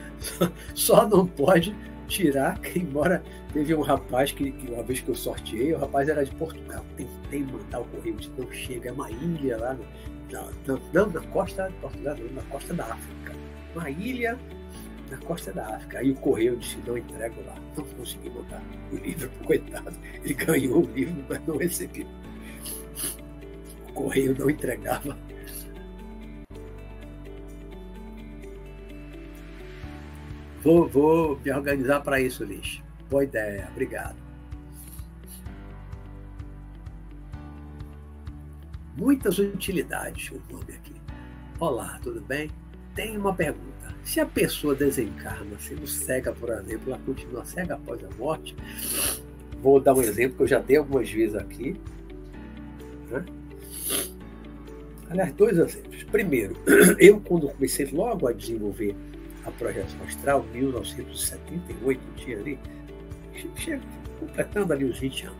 *laughs* Só não pode tirar, que embora teve um rapaz que, que, uma vez que eu sorteei, o rapaz era de Portugal. Tentei mandar o correio, disse, não chega, é uma ilha lá, no, na, não, na costa de Portugal, não, na costa da África. Uma ilha na costa da África. Aí o correio disse, não entrego lá. Não consegui mandar o livro, *laughs* coitado. Ele ganhou o livro, mas não recebeu. O correio não entregava Vou, vou me organizar para isso, Liz. Boa ideia, obrigado. Muitas utilidades, o nome aqui. Olá, tudo bem? Tem uma pergunta. Se a pessoa desencarna sendo cega, por exemplo, ela continua cega após a morte? Vou dar um exemplo que eu já dei algumas vezes aqui. Né? Aliás, dois exemplos. Primeiro, *clears throat* eu, quando comecei logo a desenvolver a projeção astral, 1978, tinha ali, chega, completando ali os 20 anos.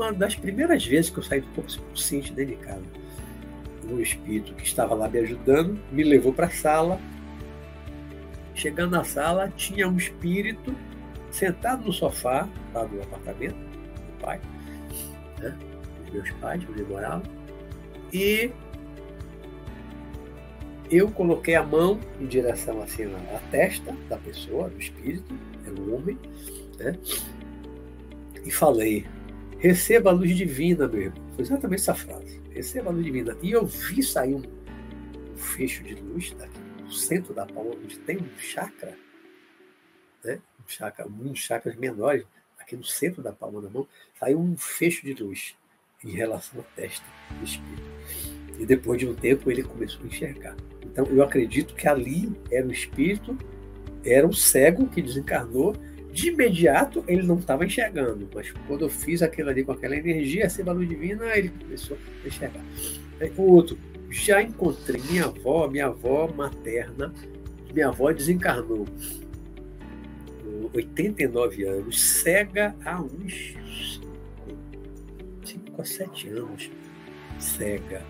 Uma das primeiras vezes que eu saí do corpo consciente dentro de casa, um espírito que estava lá me ajudando, me levou para a sala. Chegando na sala, tinha um espírito sentado no sofá, lá do apartamento do pai, né, meus pais, onde eu morava, e eu coloquei a mão em direção assim à testa da pessoa, do espírito, é um homem, né? e falei: receba a luz divina, meu irmão. Foi exatamente essa frase: receba a luz divina. E eu vi sair um, fecho de luz daqui no centro da palma, onde tem um chakra, né? um chakra, um chakras menores, aqui no centro da palma da mão, saiu um fecho de luz em relação à testa do espírito. E depois de um tempo ele começou a enxergar. Então eu acredito que ali era o espírito, era um cego que desencarnou. De imediato ele não estava enxergando, mas quando eu fiz aquilo ali com aquela energia, essa luz divina, ele começou a enxergar. O outro, já encontrei minha avó, minha avó materna, minha avó desencarnou 89 anos, cega há uns 5 a 7 anos, cega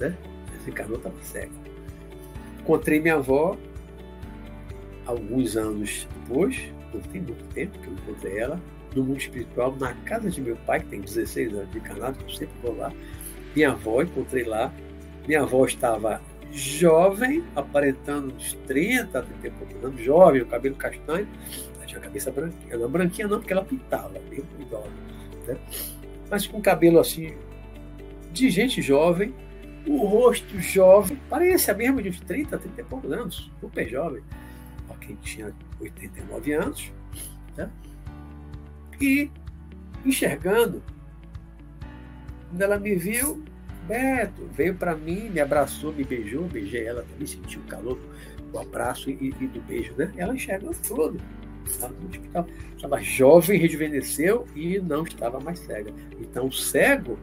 né? Desencarnou, estava cego. Encontrei minha avó alguns anos depois, não tem muito tempo que eu encontrei ela, no mundo espiritual, na casa de meu pai, que tem 16 anos de encarnado, que eu sempre vou lá. Minha avó, encontrei lá. Minha avó estava jovem, aparentando uns 30, 30 e poucos anos, jovem, o cabelo castanho. Ela tinha a cabeça branquinha. Não branquinha não, porque ela pintava, bem idosa. Né? Mas com cabelo assim, de gente jovem, o rosto jovem, parecia mesmo de uns 30, 30 e poucos anos, super jovem, quem tinha 89 anos, né? e enxergando, quando ela me viu, Beto veio para mim, me abraçou, me beijou, beijei ela também, senti o calor do abraço e, e do beijo, né? Ela enxergou tudo. Estava no hospital. Estava jovem, rejuvenesceu e não estava mais cega. Então, o cego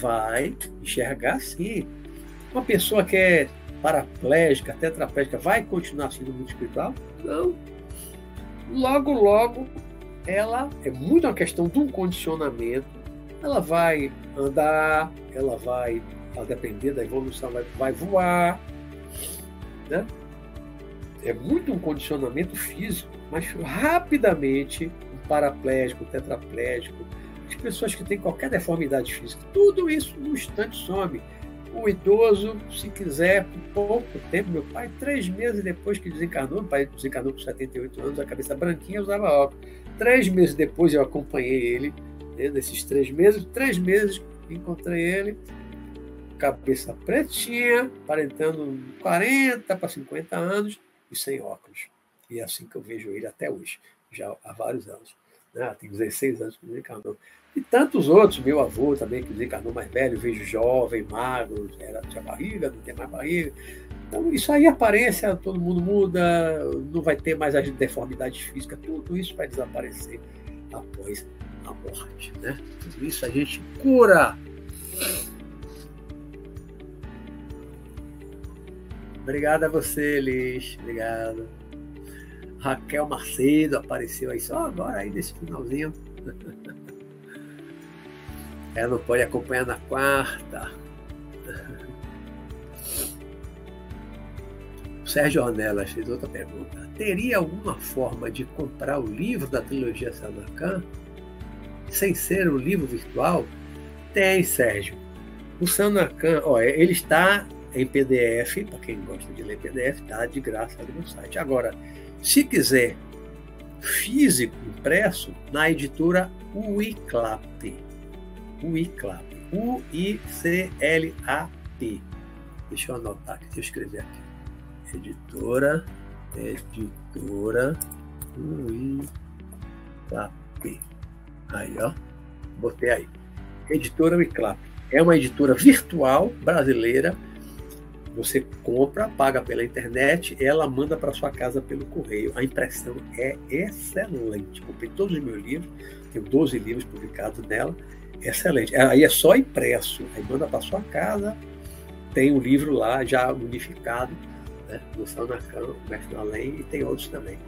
vai enxergar sim. Uma pessoa que é paraplégica, tetraplégica, vai continuar sendo muito espiritual? Não. Logo, logo, ela é muito uma questão de um condicionamento. Ela vai andar, ela vai, a depender da evolução, vai, vai voar. Né? É muito um condicionamento físico, mas rapidamente, um paraplégico, um tetraplégico, as pessoas que têm qualquer deformidade física, tudo isso no instante some. O idoso, se quiser, por pouco tempo, meu pai, três meses depois que desencarnou, meu pai desencarnou com 78 anos, a cabeça branquinha, usava óculos. Três meses depois eu acompanhei ele, né, nesses três meses, três meses encontrei ele, cabeça pretinha, aparentando 40 para 50 anos e sem óculos. E é assim que eu vejo ele até hoje, já há vários anos. Né? Tem 16 anos que desencarnou. E tantos outros, meu avô também, que desencarnou mais velho, vejo jovem, magro, era, tinha barriga, não tem mais barriga. Então, isso aí, aparência, todo mundo muda, não vai ter mais as deformidades físicas, tudo isso vai desaparecer após a morte. Né? Tudo isso a gente cura. Obrigado a você, Liz. Obrigado. Raquel Macedo apareceu aí só agora, aí nesse finalzinho. *laughs* Ela não pode acompanhar na quarta. Sérgio Ornelas fez outra pergunta. Teria alguma forma de comprar o livro da trilogia Sanacan sem ser um livro virtual? Tem, Sérgio. O Sanacan, ó, ele está em PDF, para quem gosta de ler PDF, está de graça ali no site. Agora, se quiser físico, impresso, na editora Uiclap. Uiclap. U-I-C-L-A-P. Deixa eu anotar aqui, deixa eu escrever aqui. Editora, editora Uiclap. Aí, ó. Botei aí. Editora Uiclap. É uma editora virtual brasileira você compra, paga pela internet, ela manda para sua casa pelo correio. A impressão é excelente. Comprei todos os meus livros, tenho 12 livros publicados nela. Excelente. Aí é só impresso, aí manda para sua casa, tem o um livro lá já unificado, né? no Sanacan, Mestre Além, e tem outros também.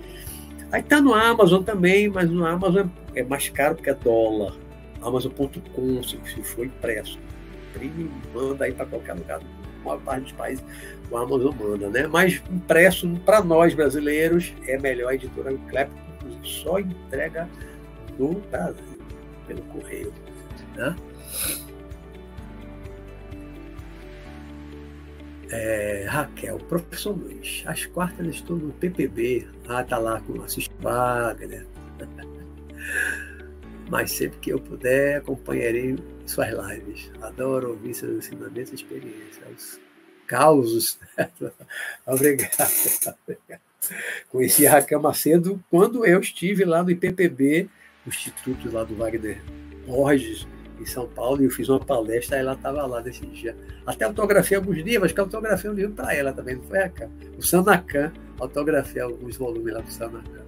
Aí está no Amazon também, mas no Amazon é mais caro porque é dólar. Amazon.com, se for impresso. Manda aí para qualquer lugar do maior parte dos países o Amazon manda, né? Mas impresso para nós brasileiros é melhor a editora Clep, só entrega no Brasil, pelo correio. Né? É, Raquel, professor Luiz, às quartas estou no PPB. Ah, tá lá com assiste Wagner. *laughs* Mas sempre que eu puder, acompanharei suas lives. Adoro ouvir seus ensinamentos e experiências. Causos. *laughs* Obrigado. *laughs* Conheci a Raquel Macedo quando eu estive lá no IPPB, o Instituto lá do Wagner Borges, em São Paulo, e eu fiz uma palestra, ela estava lá nesse dia. Até autografei alguns livros, que autografei um livro para ela também, não foi, Raquel? O Sanacan, autografei alguns volumes lá do Sanacan.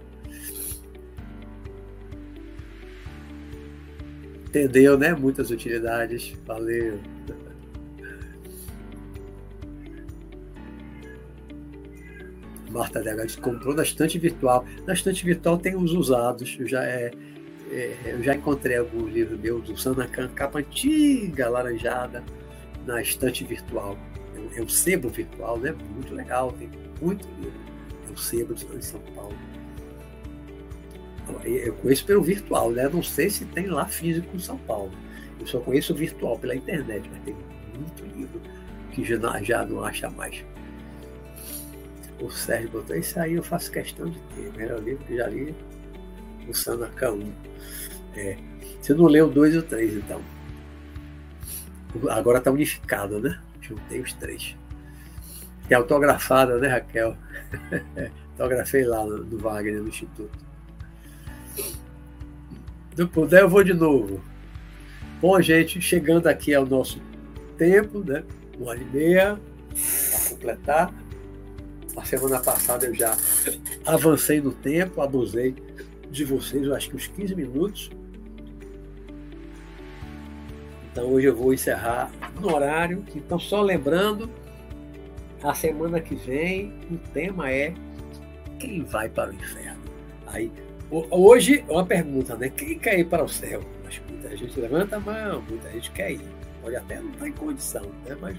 Entendeu, né? Muitas utilidades. Valeu. Marta Dega comprou na estante virtual. Na estante virtual tem os usados. Já, é, é, eu já encontrei algum livro meu do Sanacan, capa antiga, laranjada, na estante virtual. É um sebo virtual, né? Muito legal, tem muito livro. É um sebo em São Paulo. Eu conheço pelo virtual, né? Não sei se tem lá físico em São Paulo. Eu só conheço virtual pela internet, mas tem muito livro que já já não acha mais. O Sérgio botou isso aí, eu faço questão de ter. O melhor livro que já li, o Sanaka 1. É. Você não leu o 2 e o 3, então. Agora está unificado, né? Juntei os três. Que é autografada, né, Raquel? *laughs* Autografei lá no, Wagner, no Instituto. Se puder, eu vou de novo. Bom, gente, chegando aqui ao nosso tempo, né? Uma hora e meia, para completar. A semana passada eu já avancei no tempo, abusei de vocês, eu acho que uns 15 minutos. Então hoje eu vou encerrar no horário. Então, só lembrando, a semana que vem o tema é quem vai para o inferno. Aí Hoje, uma pergunta, né? Quem quer ir para o céu? Mas muita gente levanta a mão, muita gente quer ir. Pode até não estar em condição, né? Mas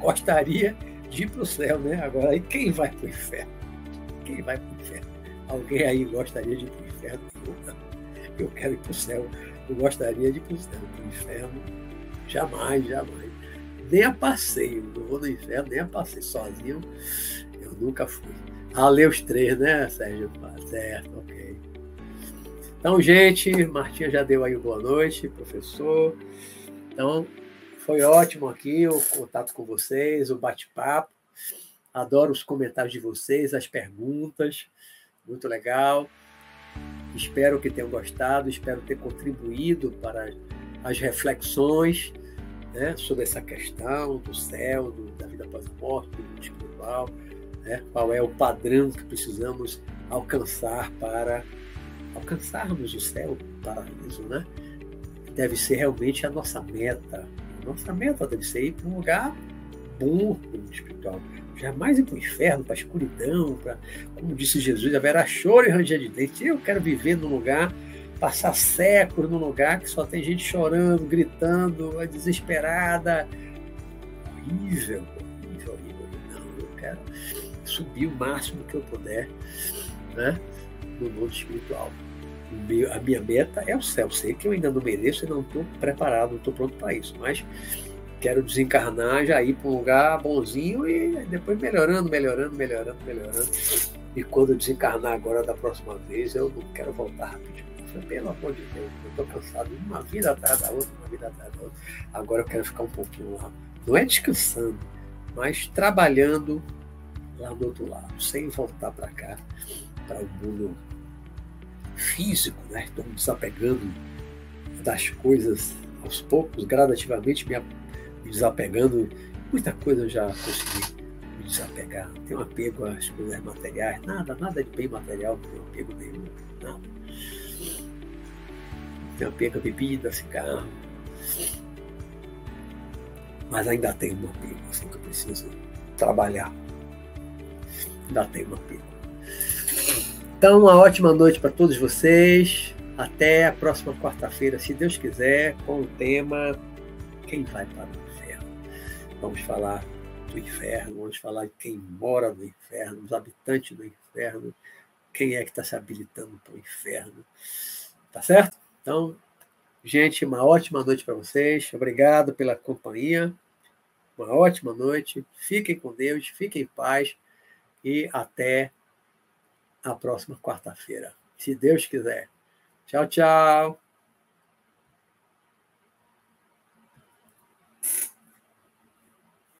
gostaria de ir para o céu, né? Agora, aí quem vai para o inferno? Quem vai para o inferno? Alguém aí gostaria de ir para o inferno? Eu, quero ir para o céu. Eu gostaria de ir para o inferno, jamais, jamais. Nem a passeio. Não vou no inferno, nem a passeio sozinho. Eu nunca fui. Ah, os três, né, Sérgio? Certo, ok. Então, gente, Martinha já deu aí boa noite, professor. Então, foi ótimo aqui o contato com vocês, o bate-papo. Adoro os comentários de vocês, as perguntas. Muito legal. Espero que tenham gostado, espero ter contribuído para as reflexões né, sobre essa questão do céu, do, da vida após a morte, do mundo espiritual, né, qual é o padrão que precisamos alcançar para alcançarmos o céu, o paraíso, né? Deve ser realmente a nossa meta. A nossa meta deve ser ir para um lugar bom no espiritual. Jamais ir para o inferno, para a escuridão, para, como disse Jesus, haverá choro e ranger de dente. Eu quero viver num lugar, passar séculos num lugar que só tem gente chorando, gritando, é desesperada. Horrível, horrível, horrível. Não, eu quero subir o máximo que eu puder né, no mundo espiritual. A minha meta é o céu. Sei que eu ainda não mereço e não estou preparado, não estou pronto para isso, mas quero desencarnar, já ir para um lugar bonzinho e depois melhorando, melhorando, melhorando, melhorando. E quando desencarnar agora da próxima vez, eu não quero voltar rapidinho. Pelo amor de Deus, eu estou cansado uma vida atrás da outra, uma vida atrás da outra. Agora eu quero ficar um pouquinho lá. Não é descansando, mas trabalhando lá do outro lado, sem voltar para cá, para o mundo físico, né? Estou me desapegando das coisas aos poucos, gradativamente me, desapegando. Muita coisa eu já consegui me desapegar. Não tenho apego às coisas materiais, nada, nada de bem material, não tenho apego nenhum, nada. Não tenho apego a bebida, cigarro. Mas ainda tenho um apego, assim que eu preciso trabalhar. Ainda tenho um apego. Então, uma ótima noite para todos vocês. Até a próxima quarta-feira, se Deus quiser, com o tema Quem vai para? Vamos falar do inferno, vamos falar de quem mora no inferno, os habitantes do inferno, quem é que está se habilitando para o inferno. Tá certo? Então, gente, uma ótima noite para vocês. Obrigado pela companhia. Uma ótima noite. Fiquem com Deus, fiquem em paz e até a próxima quarta-feira, se Deus quiser. Tchau, tchau.